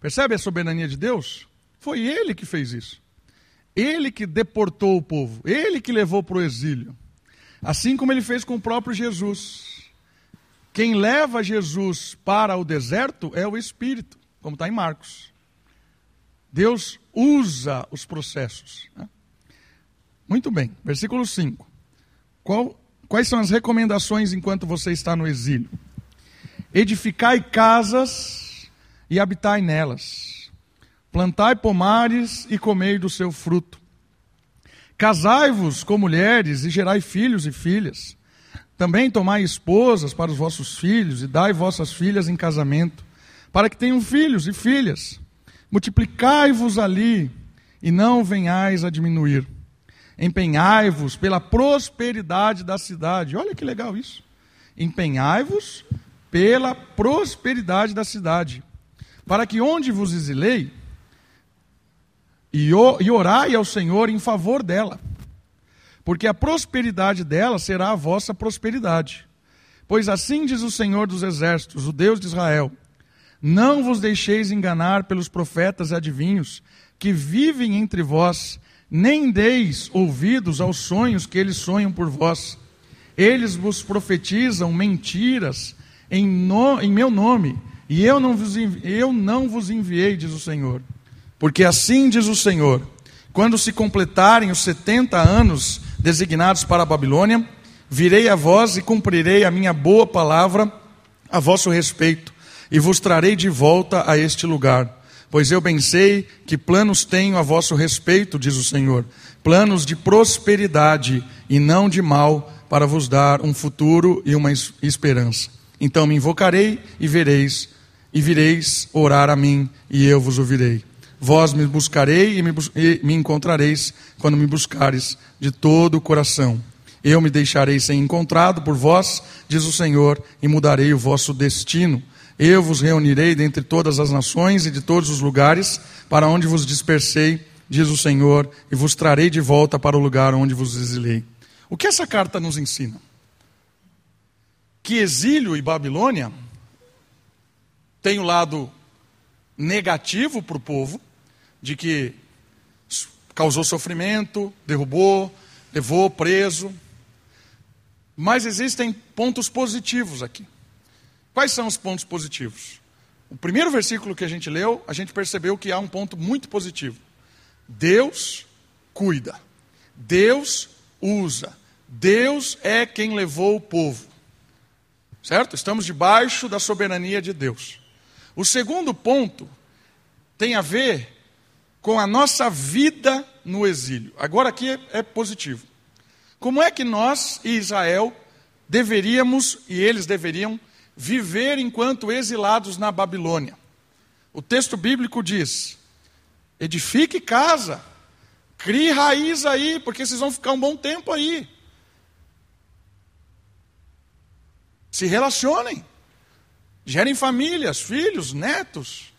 Percebe a soberania de Deus? Foi ele que fez isso. Ele que deportou o povo, ele que levou para o exílio. Assim como ele fez com o próprio Jesus. Quem leva Jesus para o deserto é o Espírito, como está em Marcos. Deus usa os processos. Né? Muito bem, versículo 5. Qual, quais são as recomendações enquanto você está no exílio? Edificai casas e habitai nelas. Plantai pomares e comei do seu fruto. Casai-vos com mulheres e gerai filhos e filhas. Também tomai esposas para os vossos filhos e dai vossas filhas em casamento, para que tenham filhos e filhas. Multiplicai-vos ali e não venhais a diminuir Empenhai-vos pela prosperidade da cidade. Olha que legal isso. Empenhai-vos pela prosperidade da cidade, para que onde vos exilei, e orai ao Senhor em favor dela, porque a prosperidade dela será a vossa prosperidade. Pois assim diz o Senhor dos Exércitos, o Deus de Israel: Não vos deixeis enganar pelos profetas e adivinhos que vivem entre vós nem deis ouvidos aos sonhos que eles sonham por vós. Eles vos profetizam mentiras em, no, em meu nome, e eu não, vos eu não vos enviei, diz o Senhor. Porque assim diz o Senhor: quando se completarem os setenta anos designados para a Babilônia, Virei a vós e cumprirei a minha boa palavra a vosso respeito, e vos trarei de volta a este lugar. Pois eu bem sei que planos tenho a vosso respeito, diz o Senhor, planos de prosperidade e não de mal, para vos dar um futuro e uma esperança. Então me invocarei e vereis, e vireis orar a mim, e eu vos ouvirei. Vós me buscarei e me, e me encontrareis quando me buscares de todo o coração. Eu me deixarei ser encontrado por vós, diz o Senhor, e mudarei o vosso destino. Eu vos reunirei dentre todas as nações e de todos os lugares para onde vos dispersei, diz o Senhor, e vos trarei de volta para o lugar onde vos exilei. O que essa carta nos ensina? Que exílio e Babilônia tem o um lado negativo para o povo, de que causou sofrimento, derrubou, levou preso. Mas existem pontos positivos aqui. Quais são os pontos positivos? O primeiro versículo que a gente leu, a gente percebeu que há um ponto muito positivo. Deus cuida. Deus usa. Deus é quem levou o povo. Certo? Estamos debaixo da soberania de Deus. O segundo ponto tem a ver com a nossa vida no exílio. Agora aqui é, é positivo. Como é que nós e Israel deveríamos e eles deveriam viver enquanto exilados na Babilônia? O texto bíblico diz: edifique casa, crie raiz aí, porque vocês vão ficar um bom tempo aí. Se relacionem. Gerem famílias, filhos, netos.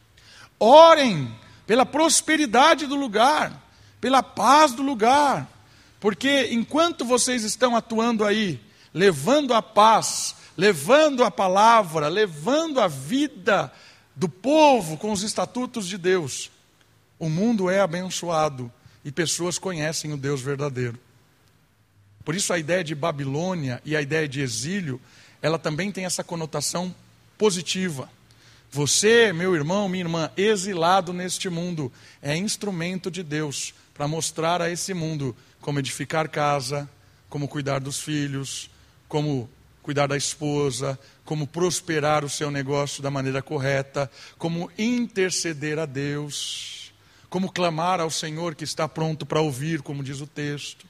Orem pela prosperidade do lugar, pela paz do lugar. Porque enquanto vocês estão atuando aí, levando a paz, levando a palavra, levando a vida do povo com os estatutos de Deus, o mundo é abençoado e pessoas conhecem o Deus verdadeiro. Por isso a ideia de Babilônia e a ideia de exílio ela também tem essa conotação positiva. Você, meu irmão, minha irmã, exilado neste mundo, é instrumento de Deus para mostrar a esse mundo como edificar casa, como cuidar dos filhos, como cuidar da esposa, como prosperar o seu negócio da maneira correta, como interceder a Deus, como clamar ao Senhor que está pronto para ouvir, como diz o texto.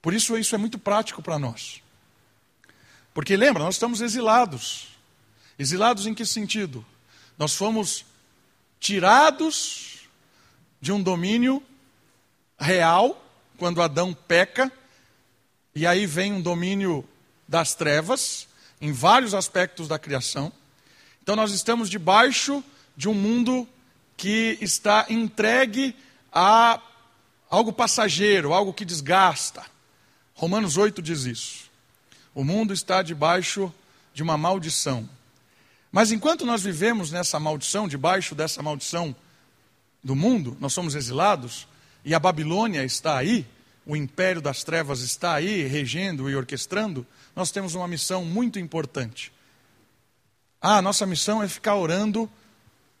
Por isso, isso é muito prático para nós. Porque lembra, nós estamos exilados. Exilados em que sentido? Nós fomos tirados de um domínio real, quando Adão peca, e aí vem um domínio das trevas, em vários aspectos da criação. Então nós estamos debaixo de um mundo que está entregue a algo passageiro, algo que desgasta. Romanos 8 diz isso. O mundo está debaixo de uma maldição. Mas enquanto nós vivemos nessa maldição, debaixo dessa maldição do mundo, nós somos exilados, e a Babilônia está aí, o império das trevas está aí, regendo e orquestrando, nós temos uma missão muito importante. Ah, nossa missão é ficar orando,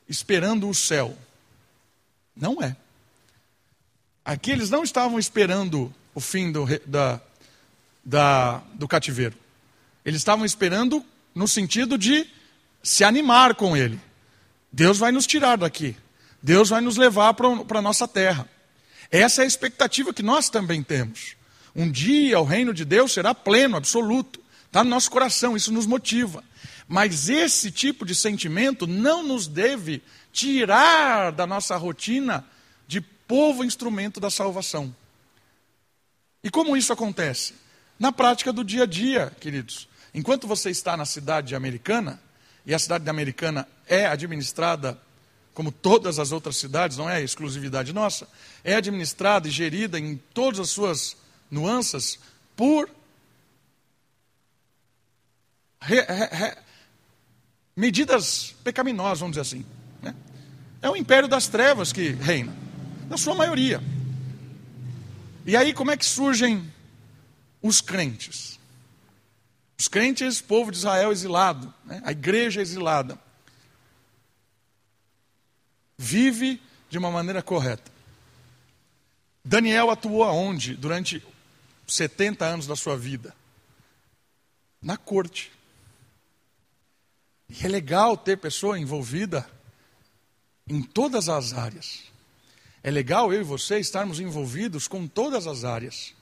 esperando o céu. Não é. Aqui eles não estavam esperando o fim do, da, da, do cativeiro. Eles estavam esperando no sentido de se animar com ele. Deus vai nos tirar daqui. Deus vai nos levar para a nossa terra. Essa é a expectativa que nós também temos. Um dia o reino de Deus será pleno, absoluto. Está no nosso coração, isso nos motiva. Mas esse tipo de sentimento não nos deve tirar da nossa rotina de povo instrumento da salvação. E como isso acontece? na prática do dia a dia, queridos. Enquanto você está na cidade americana, e a cidade americana é administrada como todas as outras cidades, não é exclusividade nossa, é administrada e gerida em todas as suas nuances por re, re, re, medidas pecaminosas, vamos dizer assim. Né? É o império das trevas que reina, na sua maioria. E aí, como é que surgem os crentes. Os crentes, povo de Israel exilado, né? a igreja exilada, vive de uma maneira correta. Daniel atuou aonde durante 70 anos da sua vida? Na corte. E é legal ter pessoa envolvida em todas as áreas. É legal eu e você estarmos envolvidos com todas as áreas,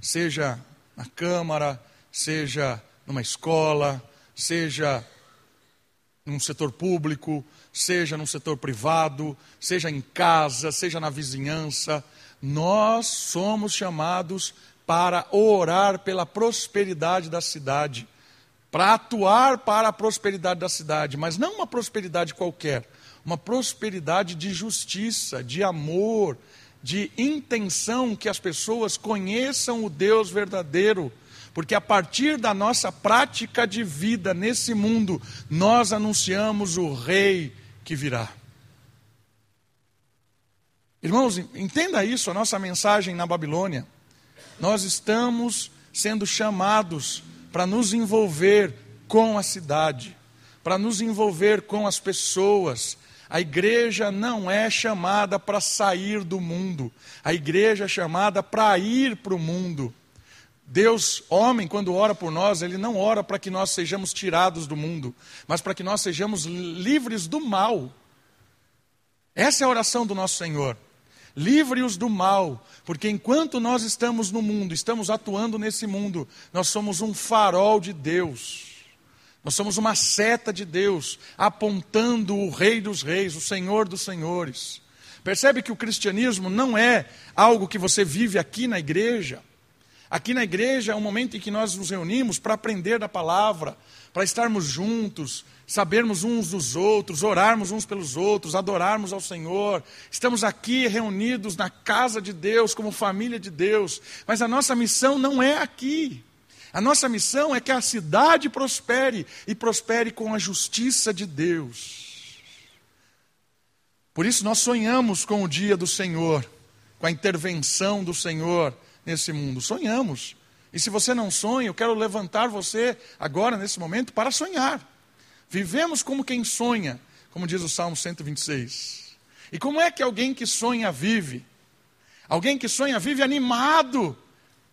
seja na Câmara, seja numa escola, seja num setor público, seja num setor privado, seja em casa, seja na vizinhança. Nós somos chamados para orar pela prosperidade da cidade, para atuar para a prosperidade da cidade, mas não uma prosperidade qualquer, uma prosperidade de justiça, de amor, de intenção que as pessoas conheçam o Deus verdadeiro porque a partir da nossa prática de vida nesse mundo, nós anunciamos o Rei que virá. Irmãos, entenda isso, a nossa mensagem na Babilônia. Nós estamos sendo chamados para nos envolver com a cidade, para nos envolver com as pessoas. A igreja não é chamada para sair do mundo, a igreja é chamada para ir para o mundo. Deus, homem, quando ora por nós, ele não ora para que nós sejamos tirados do mundo, mas para que nós sejamos livres do mal. Essa é a oração do nosso Senhor. Livre-os do mal, porque enquanto nós estamos no mundo, estamos atuando nesse mundo, nós somos um farol de Deus. Nós somos uma seta de Deus, apontando o Rei dos Reis, o Senhor dos Senhores. Percebe que o cristianismo não é algo que você vive aqui na igreja. Aqui na igreja é um momento em que nós nos reunimos para aprender da palavra, para estarmos juntos, sabermos uns dos outros, orarmos uns pelos outros, adorarmos ao Senhor. Estamos aqui reunidos na casa de Deus, como família de Deus, mas a nossa missão não é aqui. A nossa missão é que a cidade prospere e prospere com a justiça de Deus. Por isso nós sonhamos com o dia do Senhor, com a intervenção do Senhor nesse mundo. Sonhamos. E se você não sonha, eu quero levantar você agora, nesse momento, para sonhar. Vivemos como quem sonha, como diz o Salmo 126. E como é que alguém que sonha vive? Alguém que sonha vive animado,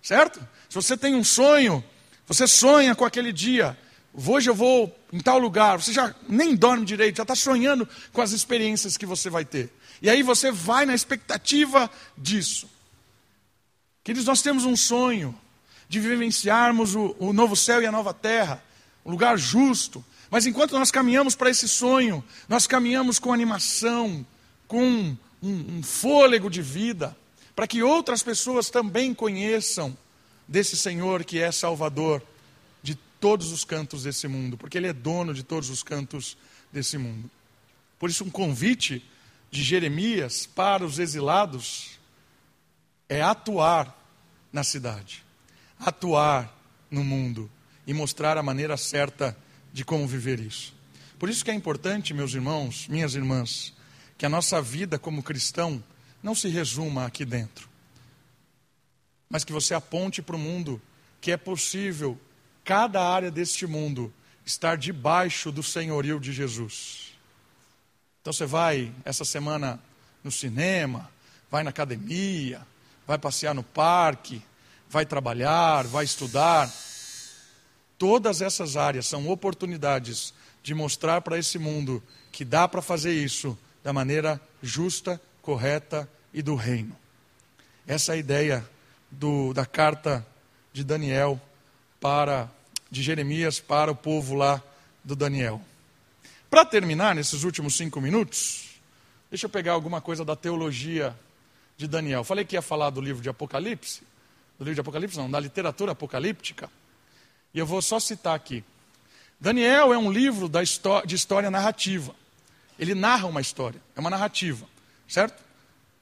certo? Se você tem um sonho, você sonha com aquele dia. Hoje eu vou em tal lugar, você já nem dorme direito, já está sonhando com as experiências que você vai ter. E aí você vai na expectativa disso. Queridos, nós temos um sonho de vivenciarmos o, o novo céu e a nova terra, um lugar justo. Mas enquanto nós caminhamos para esse sonho, nós caminhamos com animação, com um, um fôlego de vida, para que outras pessoas também conheçam desse Senhor que é Salvador de todos os cantos desse mundo, porque Ele é dono de todos os cantos desse mundo. Por isso, um convite de Jeremias para os exilados é atuar na cidade, atuar no mundo e mostrar a maneira certa de como viver isso. Por isso que é importante, meus irmãos, minhas irmãs, que a nossa vida como cristão não se resuma aqui dentro, mas que você aponte para o mundo que é possível cada área deste mundo estar debaixo do senhorio de Jesus. Então você vai essa semana no cinema, vai na academia, vai passear no parque, vai trabalhar, vai estudar. Todas essas áreas são oportunidades de mostrar para esse mundo que dá para fazer isso da maneira justa, correta e do reino. Essa é a ideia do, da carta de Daniel para de Jeremias para o povo lá do Daniel. Para terminar, nesses últimos cinco minutos, deixa eu pegar alguma coisa da teologia de Daniel. Falei que ia falar do livro de Apocalipse, do livro de Apocalipse, não, da literatura apocalíptica. E eu vou só citar aqui. Daniel é um livro de história narrativa. Ele narra uma história, é uma narrativa, certo?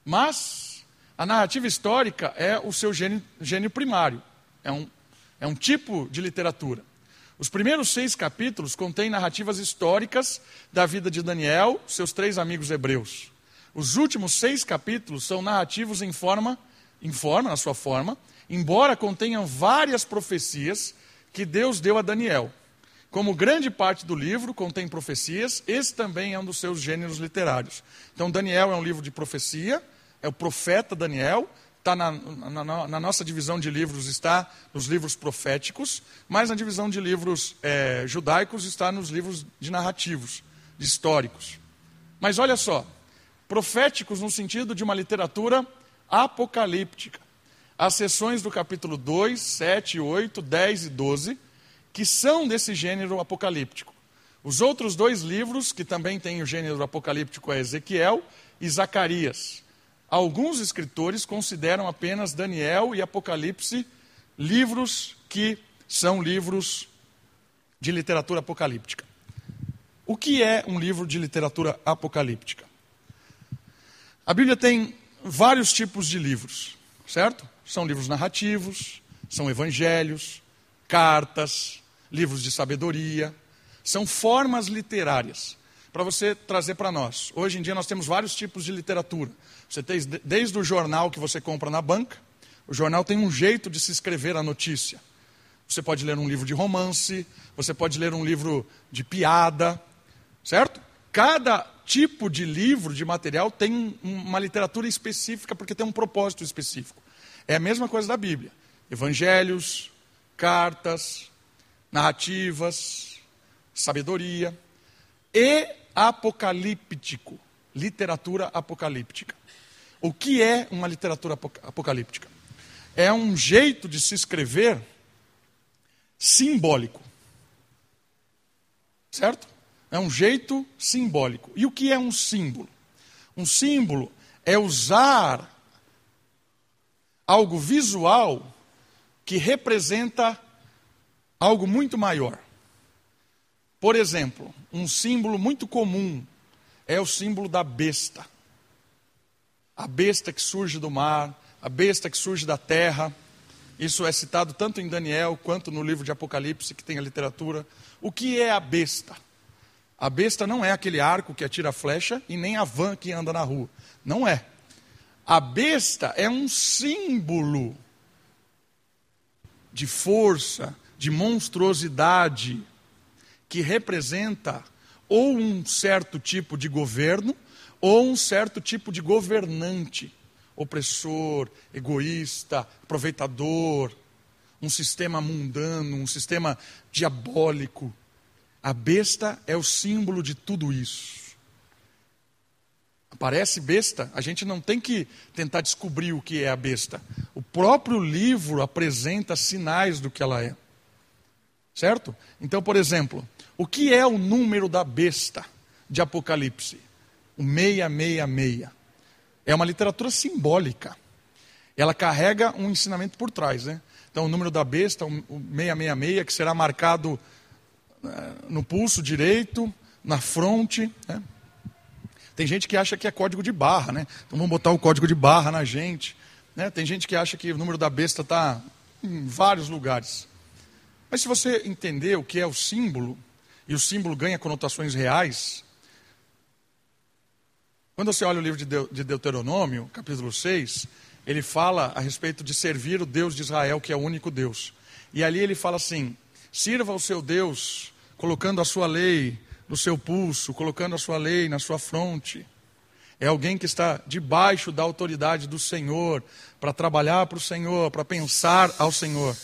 Mas a narrativa histórica é o seu gênio, gênio primário, é um, é um tipo de literatura. Os primeiros seis capítulos contêm narrativas históricas da vida de Daniel, seus três amigos hebreus. Os últimos seis capítulos são narrativos em forma, em forma, na sua forma, embora contenham várias profecias que Deus deu a Daniel. Como grande parte do livro contém profecias, esse também é um dos seus gêneros literários. Então, Daniel é um livro de profecia, é o profeta Daniel, tá na, na, na, nossa divisão de livros está nos livros proféticos, mas na divisão de livros é, judaicos está nos livros de narrativos, de históricos. Mas olha só, proféticos no sentido de uma literatura apocalíptica. As sessões do capítulo 2, 7, 8, 10 e 12, que são desse gênero apocalíptico. Os outros dois livros, que também têm o gênero apocalíptico, é Ezequiel e Zacarias. Alguns escritores consideram apenas Daniel e Apocalipse livros que são livros de literatura apocalíptica. O que é um livro de literatura apocalíptica? A Bíblia tem vários tipos de livros, certo? São livros narrativos, são evangelhos, cartas, livros de sabedoria, são formas literárias para você trazer para nós. Hoje em dia nós temos vários tipos de literatura. Você tem desde o jornal que você compra na banca, o jornal tem um jeito de se escrever a notícia. Você pode ler um livro de romance, você pode ler um livro de piada, certo? Cada tipo de livro, de material, tem uma literatura específica porque tem um propósito específico. É a mesma coisa da Bíblia. Evangelhos, cartas, narrativas, sabedoria e apocalíptico, literatura apocalíptica. O que é uma literatura apocalíptica? É um jeito de se escrever simbólico. Certo? É um jeito simbólico. E o que é um símbolo? Um símbolo é usar algo visual que representa algo muito maior. Por exemplo, um símbolo muito comum é o símbolo da besta a besta que surge do mar, a besta que surge da terra. Isso é citado tanto em Daniel quanto no livro de Apocalipse, que tem a literatura. O que é a besta? A besta não é aquele arco que atira flecha e nem a van que anda na rua. Não é. A besta é um símbolo de força, de monstruosidade, que representa ou um certo tipo de governo ou um certo tipo de governante, opressor, egoísta, aproveitador, um sistema mundano, um sistema diabólico. A besta é o símbolo de tudo isso. Parece besta, a gente não tem que tentar descobrir o que é a besta. O próprio livro apresenta sinais do que ela é. Certo? Então, por exemplo, o que é o número da besta de Apocalipse? o 666. É uma literatura simbólica. Ela carrega um ensinamento por trás. Né? Então, o número da besta, o 666, que será marcado no pulso direito, na fronte. Né? Tem gente que acha que é código de barra, né? Então vamos botar o código de barra na gente. Né? Tem gente que acha que o número da besta está em vários lugares. Mas se você entender o que é o símbolo, e o símbolo ganha conotações reais, quando você olha o livro de Deuteronômio, capítulo 6, ele fala a respeito de servir o Deus de Israel, que é o único Deus. E ali ele fala assim: sirva o seu Deus, colocando a sua lei no seu pulso, colocando a sua lei na sua fronte. É alguém que está debaixo da autoridade do Senhor, para trabalhar para o Senhor, para pensar ao Senhor.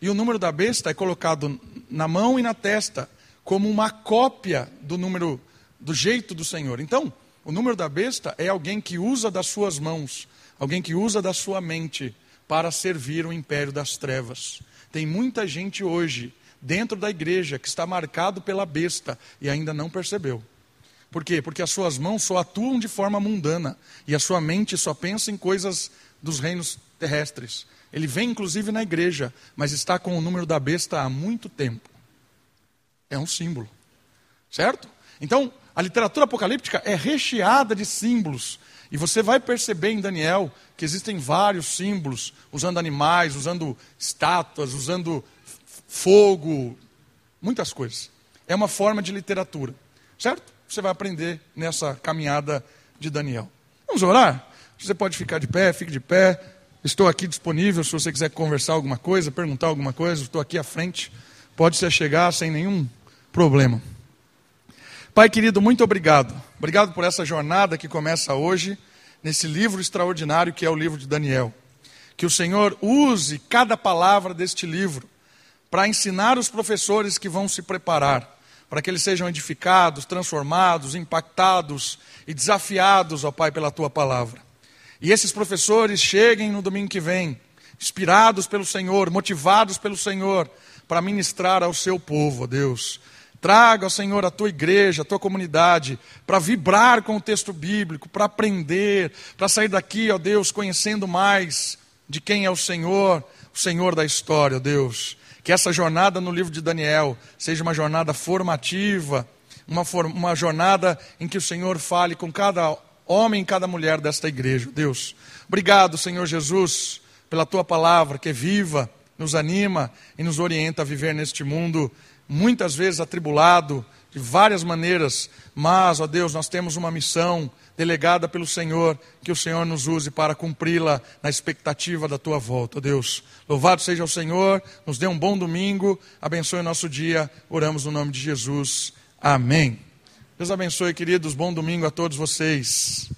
E o número da besta é colocado na mão e na testa, como uma cópia do número, do jeito do Senhor. Então, o número da besta é alguém que usa das suas mãos, alguém que usa da sua mente para servir o império das trevas. Tem muita gente hoje dentro da igreja que está marcado pela besta e ainda não percebeu. Por quê? Porque as suas mãos só atuam de forma mundana e a sua mente só pensa em coisas dos reinos terrestres. Ele vem inclusive na igreja, mas está com o número da besta há muito tempo. É um símbolo. Certo? Então, a literatura apocalíptica é recheada de símbolos. E você vai perceber em Daniel que existem vários símbolos, usando animais, usando estátuas, usando fogo, muitas coisas. É uma forma de literatura, certo? Você vai aprender nessa caminhada de Daniel. Vamos orar? Você pode ficar de pé, fique de pé. Estou aqui disponível se você quiser conversar alguma coisa, perguntar alguma coisa. Estou aqui à frente. Pode se chegar sem nenhum problema. Pai querido, muito obrigado. Obrigado por essa jornada que começa hoje, nesse livro extraordinário que é o livro de Daniel. Que o Senhor use cada palavra deste livro para ensinar os professores que vão se preparar, para que eles sejam edificados, transformados, impactados e desafiados, ó Pai, pela tua palavra. E esses professores cheguem no domingo que vem, inspirados pelo Senhor, motivados pelo Senhor, para ministrar ao seu povo, ó Deus. Traga, ó Senhor, a tua igreja, a tua comunidade, para vibrar com o texto bíblico, para aprender, para sair daqui, ó Deus, conhecendo mais de quem é o Senhor, o Senhor da história, ó Deus. Que essa jornada no livro de Daniel seja uma jornada formativa, uma, for uma jornada em que o Senhor fale com cada homem e cada mulher desta igreja, Deus. Obrigado, Senhor Jesus, pela tua palavra que é viva, nos anima e nos orienta a viver neste mundo, muitas vezes atribulado, de várias maneiras, mas, ó Deus, nós temos uma missão delegada pelo Senhor, que o Senhor nos use para cumpri-la na expectativa da tua volta, Deus. Louvado seja o Senhor, nos dê um bom domingo, abençoe o nosso dia, oramos no nome de Jesus. Amém. Deus abençoe, queridos, bom domingo a todos vocês.